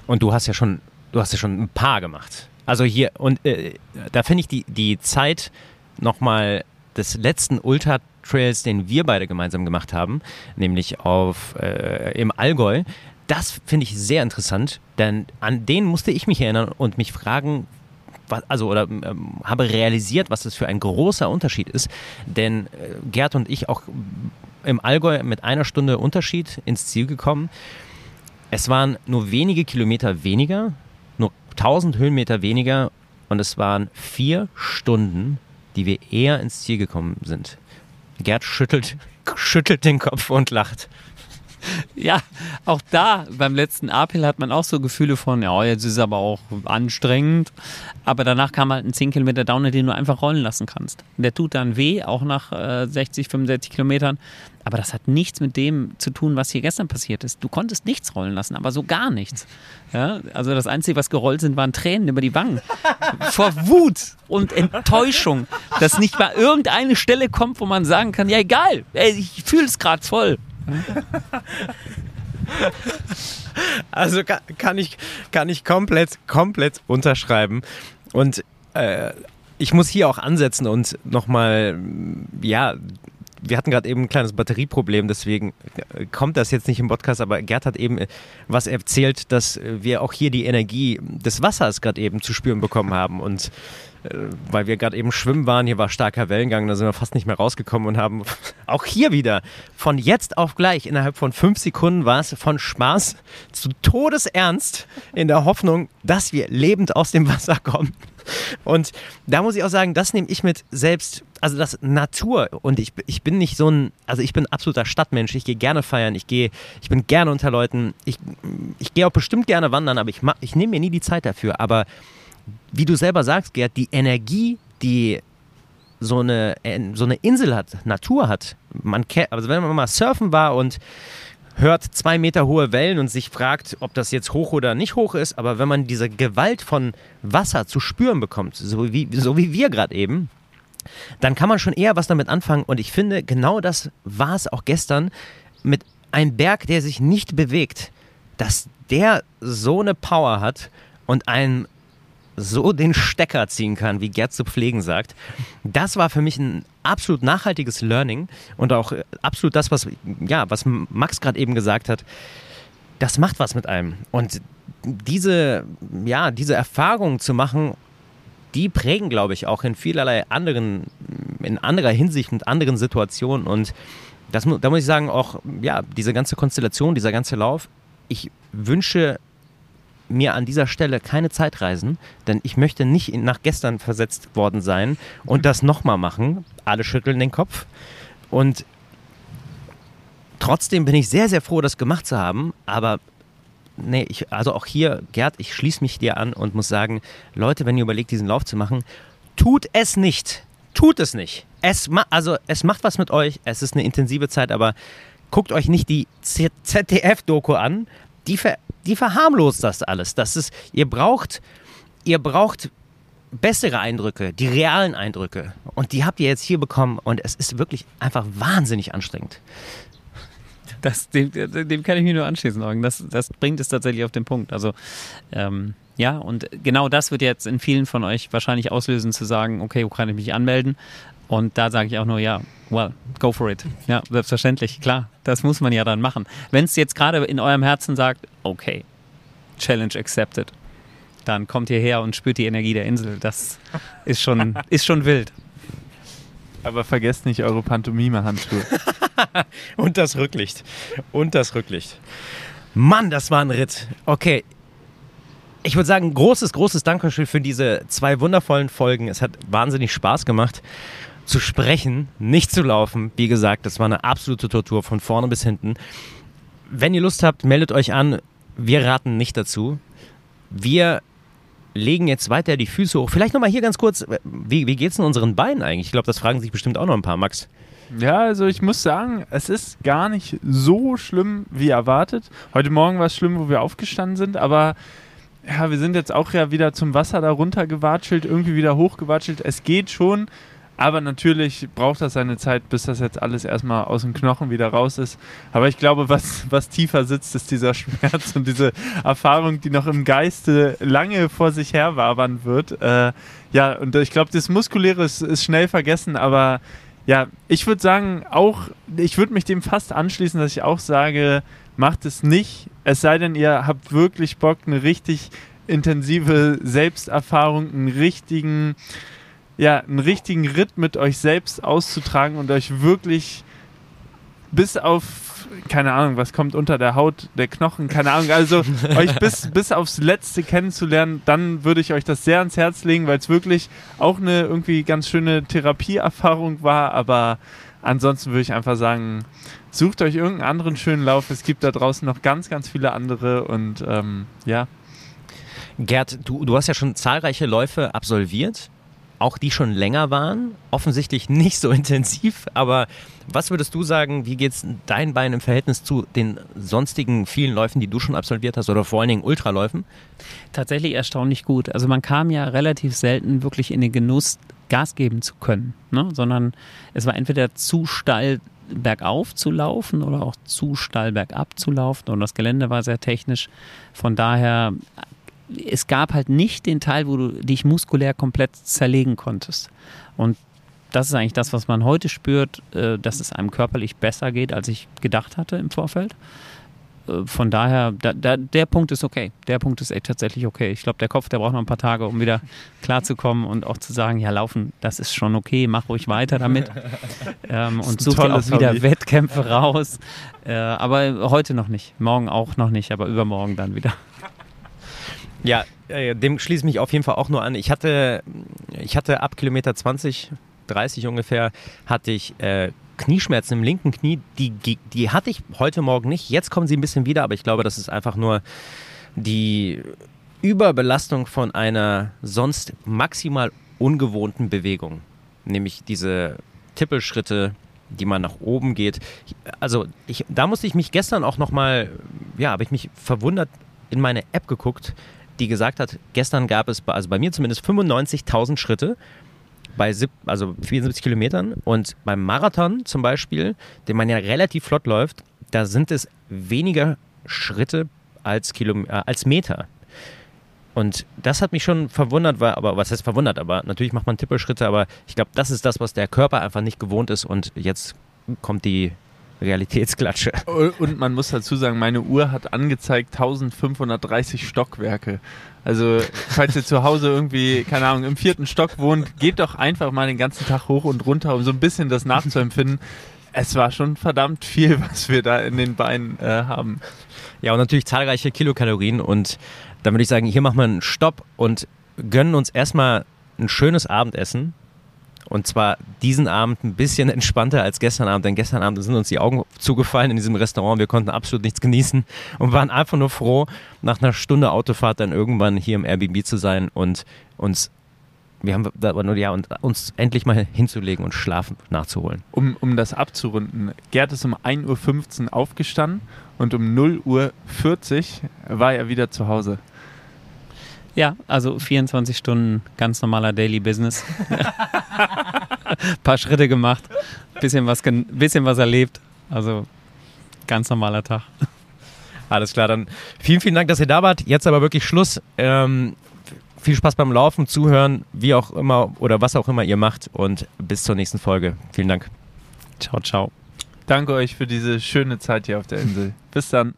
Speaker 1: Und du hast ja schon, du hast ja schon ein paar gemacht. Also hier, und äh, da finde ich die, die Zeit nochmal des letzten Ultra-Trails, den wir beide gemeinsam gemacht haben, nämlich auf, äh, im Allgäu, das finde ich sehr interessant, denn an den musste ich mich erinnern und mich fragen, was, also oder ähm, habe realisiert, was das für ein großer Unterschied ist. Denn äh, Gerd und ich auch im Allgäu mit einer Stunde Unterschied ins Ziel gekommen. Es waren nur wenige Kilometer weniger, nur 1000 Höhenmeter weniger und es waren vier Stunden, die wir eher ins Ziel gekommen sind. Gerd schüttelt, schüttelt den Kopf und lacht.
Speaker 2: Ja, auch da beim letzten Uphill hat man auch so Gefühle von, ja, jetzt ist es aber auch anstrengend. Aber danach kam halt ein 10 Kilometer Downer, den du einfach rollen lassen kannst. Der tut dann weh, auch nach äh, 60, 65 Kilometern. Aber das hat nichts mit dem zu tun, was hier gestern passiert ist. Du konntest nichts rollen lassen, aber so gar nichts. Ja, also das Einzige, was gerollt sind, waren Tränen über die Wangen. Vor Wut und Enttäuschung, dass nicht mal irgendeine Stelle kommt, wo man sagen kann, ja egal, ey, ich fühle es gerade voll.
Speaker 1: Also kann, kann, ich, kann ich komplett, komplett unterschreiben. Und äh, ich muss hier auch ansetzen und nochmal, ja, wir hatten gerade eben ein kleines Batterieproblem, deswegen kommt das jetzt nicht im Podcast, aber Gerd hat eben was erzählt, dass wir auch hier die Energie des Wassers gerade eben zu spüren bekommen haben. Und äh, weil wir gerade eben schwimmen waren, hier war starker Wellengang, da sind wir fast nicht mehr rausgekommen und haben auch hier wieder von jetzt auf gleich innerhalb von fünf Sekunden war es von Spaß zu Todesernst in der Hoffnung, dass wir lebend aus dem Wasser kommen. Und da muss ich auch sagen, das nehme ich mit selbst, also das Natur und ich, ich bin nicht so ein, also ich bin absoluter Stadtmensch, ich gehe gerne feiern, ich gehe, ich bin gerne unter Leuten, ich, ich gehe auch bestimmt gerne wandern, aber ich, ich nehme mir nie die Zeit dafür, aber wie du selber sagst, Gerd, die Energie, die so eine, so eine Insel hat, Natur hat. Man also wenn man mal surfen war und hört zwei Meter hohe Wellen und sich fragt, ob das jetzt hoch oder nicht hoch ist, aber wenn man diese Gewalt von Wasser zu spüren bekommt, so wie, so wie wir gerade eben, dann kann man schon eher was damit anfangen. Und ich finde, genau das war es auch gestern mit einem Berg, der sich nicht bewegt, dass der so eine Power hat und einen so den Stecker ziehen kann, wie Gerd zu pflegen sagt. Das war für mich ein absolut nachhaltiges Learning und auch äh, absolut das, was, ja, was Max gerade eben gesagt hat. Das macht was mit einem. Und diese, ja, diese Erfahrungen zu machen, die prägen, glaube ich, auch in vielerlei anderen, in anderer Hinsicht und anderen Situationen. Und das, da muss ich sagen, auch, ja, diese ganze Konstellation, dieser ganze Lauf, ich wünsche mir an dieser Stelle keine Zeitreisen, denn ich möchte nicht nach gestern versetzt worden sein und das nochmal machen. Alle schütteln den Kopf. Und trotzdem bin ich sehr, sehr froh, das gemacht zu haben. Aber nee, ich, also auch hier, Gerd, ich schließe mich dir an und muss sagen, Leute, wenn ihr überlegt, diesen Lauf zu machen, tut es nicht. Tut es nicht. Es, also, es macht was mit euch. Es ist eine intensive Zeit, aber guckt euch nicht die ZDF-Doku an. Die, ver die verharmlost das alles. Das ist, ihr braucht, ihr braucht bessere Eindrücke, die realen Eindrücke. Und die habt ihr jetzt hier bekommen und es ist wirklich einfach wahnsinnig anstrengend.
Speaker 2: Das, dem, dem kann ich mir nur anschließen, Das, das bringt es tatsächlich auf den Punkt. Also, ähm, ja, und genau das wird jetzt in vielen von euch wahrscheinlich auslösen, zu sagen, okay, wo kann ich mich anmelden? Und da sage ich auch nur, ja, well, go for it. Ja, selbstverständlich, klar. Das muss man ja dann machen. Wenn es jetzt gerade in eurem Herzen sagt, okay, Challenge accepted, dann kommt ihr her und spürt die Energie der Insel. Das ist schon, ist schon wild.
Speaker 3: Aber vergesst nicht eure Pantomime-Handschuhe.
Speaker 1: und das Rücklicht. Und das Rücklicht. Mann, das war ein Ritt. Okay. Ich würde sagen, großes, großes Dankeschön für diese zwei wundervollen Folgen. Es hat wahnsinnig Spaß gemacht zu sprechen, nicht zu laufen. Wie gesagt, das war eine absolute Tortur von vorne bis hinten. Wenn ihr Lust habt, meldet euch an. Wir raten nicht dazu. Wir legen jetzt weiter die Füße hoch. Vielleicht nochmal hier ganz kurz, wie, wie geht es in unseren Beinen eigentlich? Ich glaube, das fragen sich bestimmt auch noch ein paar, Max.
Speaker 3: Ja, also ich muss sagen, es ist gar nicht so schlimm wie erwartet. Heute Morgen war es schlimm, wo wir aufgestanden sind, aber ja, wir sind jetzt auch ja wieder zum Wasser da runtergewatschelt, irgendwie wieder hochgewatschelt. Es geht schon, aber natürlich braucht das seine Zeit, bis das jetzt alles erstmal aus dem Knochen wieder raus ist. Aber ich glaube, was, was tiefer sitzt, ist dieser Schmerz und diese Erfahrung, die noch im Geiste lange vor sich her wabern wird. Äh, ja, und ich glaube, das Muskuläre ist, ist schnell vergessen, aber ja, ich würde sagen, auch, ich würde mich dem fast anschließen, dass ich auch sage, macht es nicht, es sei denn, ihr habt wirklich Bock, eine richtig intensive Selbsterfahrung, einen richtigen, ja, einen richtigen Ritt mit euch selbst auszutragen und euch wirklich bis auf, keine Ahnung, was kommt unter der Haut, der Knochen, keine Ahnung, also euch bis, bis aufs Letzte kennenzulernen, dann würde ich euch das sehr ans Herz legen, weil es wirklich auch eine irgendwie ganz schöne Therapieerfahrung war, aber ansonsten würde ich einfach sagen, sucht euch irgendeinen anderen schönen Lauf. Es gibt da draußen noch ganz, ganz viele andere und ähm, ja.
Speaker 1: Gerd, du, du hast ja schon zahlreiche Läufe absolviert auch die schon länger waren, offensichtlich nicht so intensiv, aber was würdest du sagen, wie geht es dein Bein im Verhältnis zu den sonstigen vielen Läufen, die du schon absolviert hast oder vor allen Dingen Ultraläufen?
Speaker 2: Tatsächlich erstaunlich gut. Also man kam ja relativ selten wirklich in den Genuss, Gas geben zu können, ne? sondern es war entweder zu steil bergauf zu laufen oder auch zu steil bergab zu laufen und das Gelände war sehr technisch. Von daher es gab halt nicht den Teil, wo du dich muskulär komplett zerlegen konntest. Und das ist eigentlich das, was man heute spürt, äh, dass es einem körperlich besser geht, als ich gedacht hatte im Vorfeld. Äh, von daher, da, da, der Punkt ist okay. Der Punkt ist echt tatsächlich okay. Ich glaube, der Kopf, der braucht noch ein paar Tage, um wieder klarzukommen und auch zu sagen, ja, laufen, das ist schon okay, mach ruhig weiter damit. ähm, und such dir auch wieder Hobby. Wettkämpfe raus. Äh, aber heute noch nicht, morgen auch noch nicht, aber übermorgen dann wieder.
Speaker 1: Ja, äh, dem schließe ich mich auf jeden Fall auch nur an. Ich hatte, ich hatte ab Kilometer 20, 30 ungefähr, hatte ich äh, Knieschmerzen im linken Knie. Die, die hatte ich heute Morgen nicht. Jetzt kommen sie ein bisschen wieder, aber ich glaube, das ist einfach nur die Überbelastung von einer sonst maximal ungewohnten Bewegung. Nämlich diese Tippelschritte, die man nach oben geht. Also ich, da musste ich mich gestern auch nochmal, ja, habe ich mich verwundert in meine App geguckt, die gesagt hat, gestern gab es, also bei mir zumindest 95.000 Schritte bei sieb, also 74 Kilometern und beim Marathon zum Beispiel, den man ja relativ flott läuft, da sind es weniger Schritte als, Kilom äh, als Meter. Und das hat mich schon verwundert, war, aber was heißt verwundert? Aber natürlich macht man Tippelschritte, aber ich glaube, das ist das, was der Körper einfach nicht gewohnt ist und jetzt kommt die Realitätsklatsche.
Speaker 3: Und man muss dazu sagen, meine Uhr hat angezeigt 1530 Stockwerke. Also, falls ihr zu Hause irgendwie, keine Ahnung, im vierten Stock wohnt, geht doch einfach mal den ganzen Tag hoch und runter, um so ein bisschen das nachzuempfinden. Es war schon verdammt viel, was wir da in den Beinen äh, haben.
Speaker 1: Ja, und natürlich zahlreiche Kilokalorien. Und dann würde ich sagen, hier machen wir einen Stopp und gönnen uns erstmal ein schönes Abendessen und zwar diesen Abend ein bisschen entspannter als gestern Abend, denn gestern Abend sind uns die Augen zugefallen in diesem Restaurant. Wir konnten absolut nichts genießen und waren einfach nur froh, nach einer Stunde Autofahrt dann irgendwann hier im Airbnb zu sein und uns wir haben nur, ja, und uns endlich mal hinzulegen und Schlafen nachzuholen.
Speaker 3: Um, um das abzurunden, Gerd ist um 1.15 Uhr aufgestanden und um 0.40 Uhr war er wieder zu Hause.
Speaker 2: Ja, also 24 Stunden ganz normaler Daily Business. paar Schritte gemacht, bisschen was, bisschen was erlebt. Also ganz normaler Tag.
Speaker 1: Alles klar, dann vielen, vielen Dank, dass ihr da wart. Jetzt aber wirklich Schluss. Ähm, viel Spaß beim Laufen, Zuhören, wie auch immer oder was auch immer ihr macht und bis zur nächsten Folge. Vielen Dank.
Speaker 2: Ciao, ciao.
Speaker 3: Danke euch für diese schöne Zeit hier auf der Insel. Bis dann.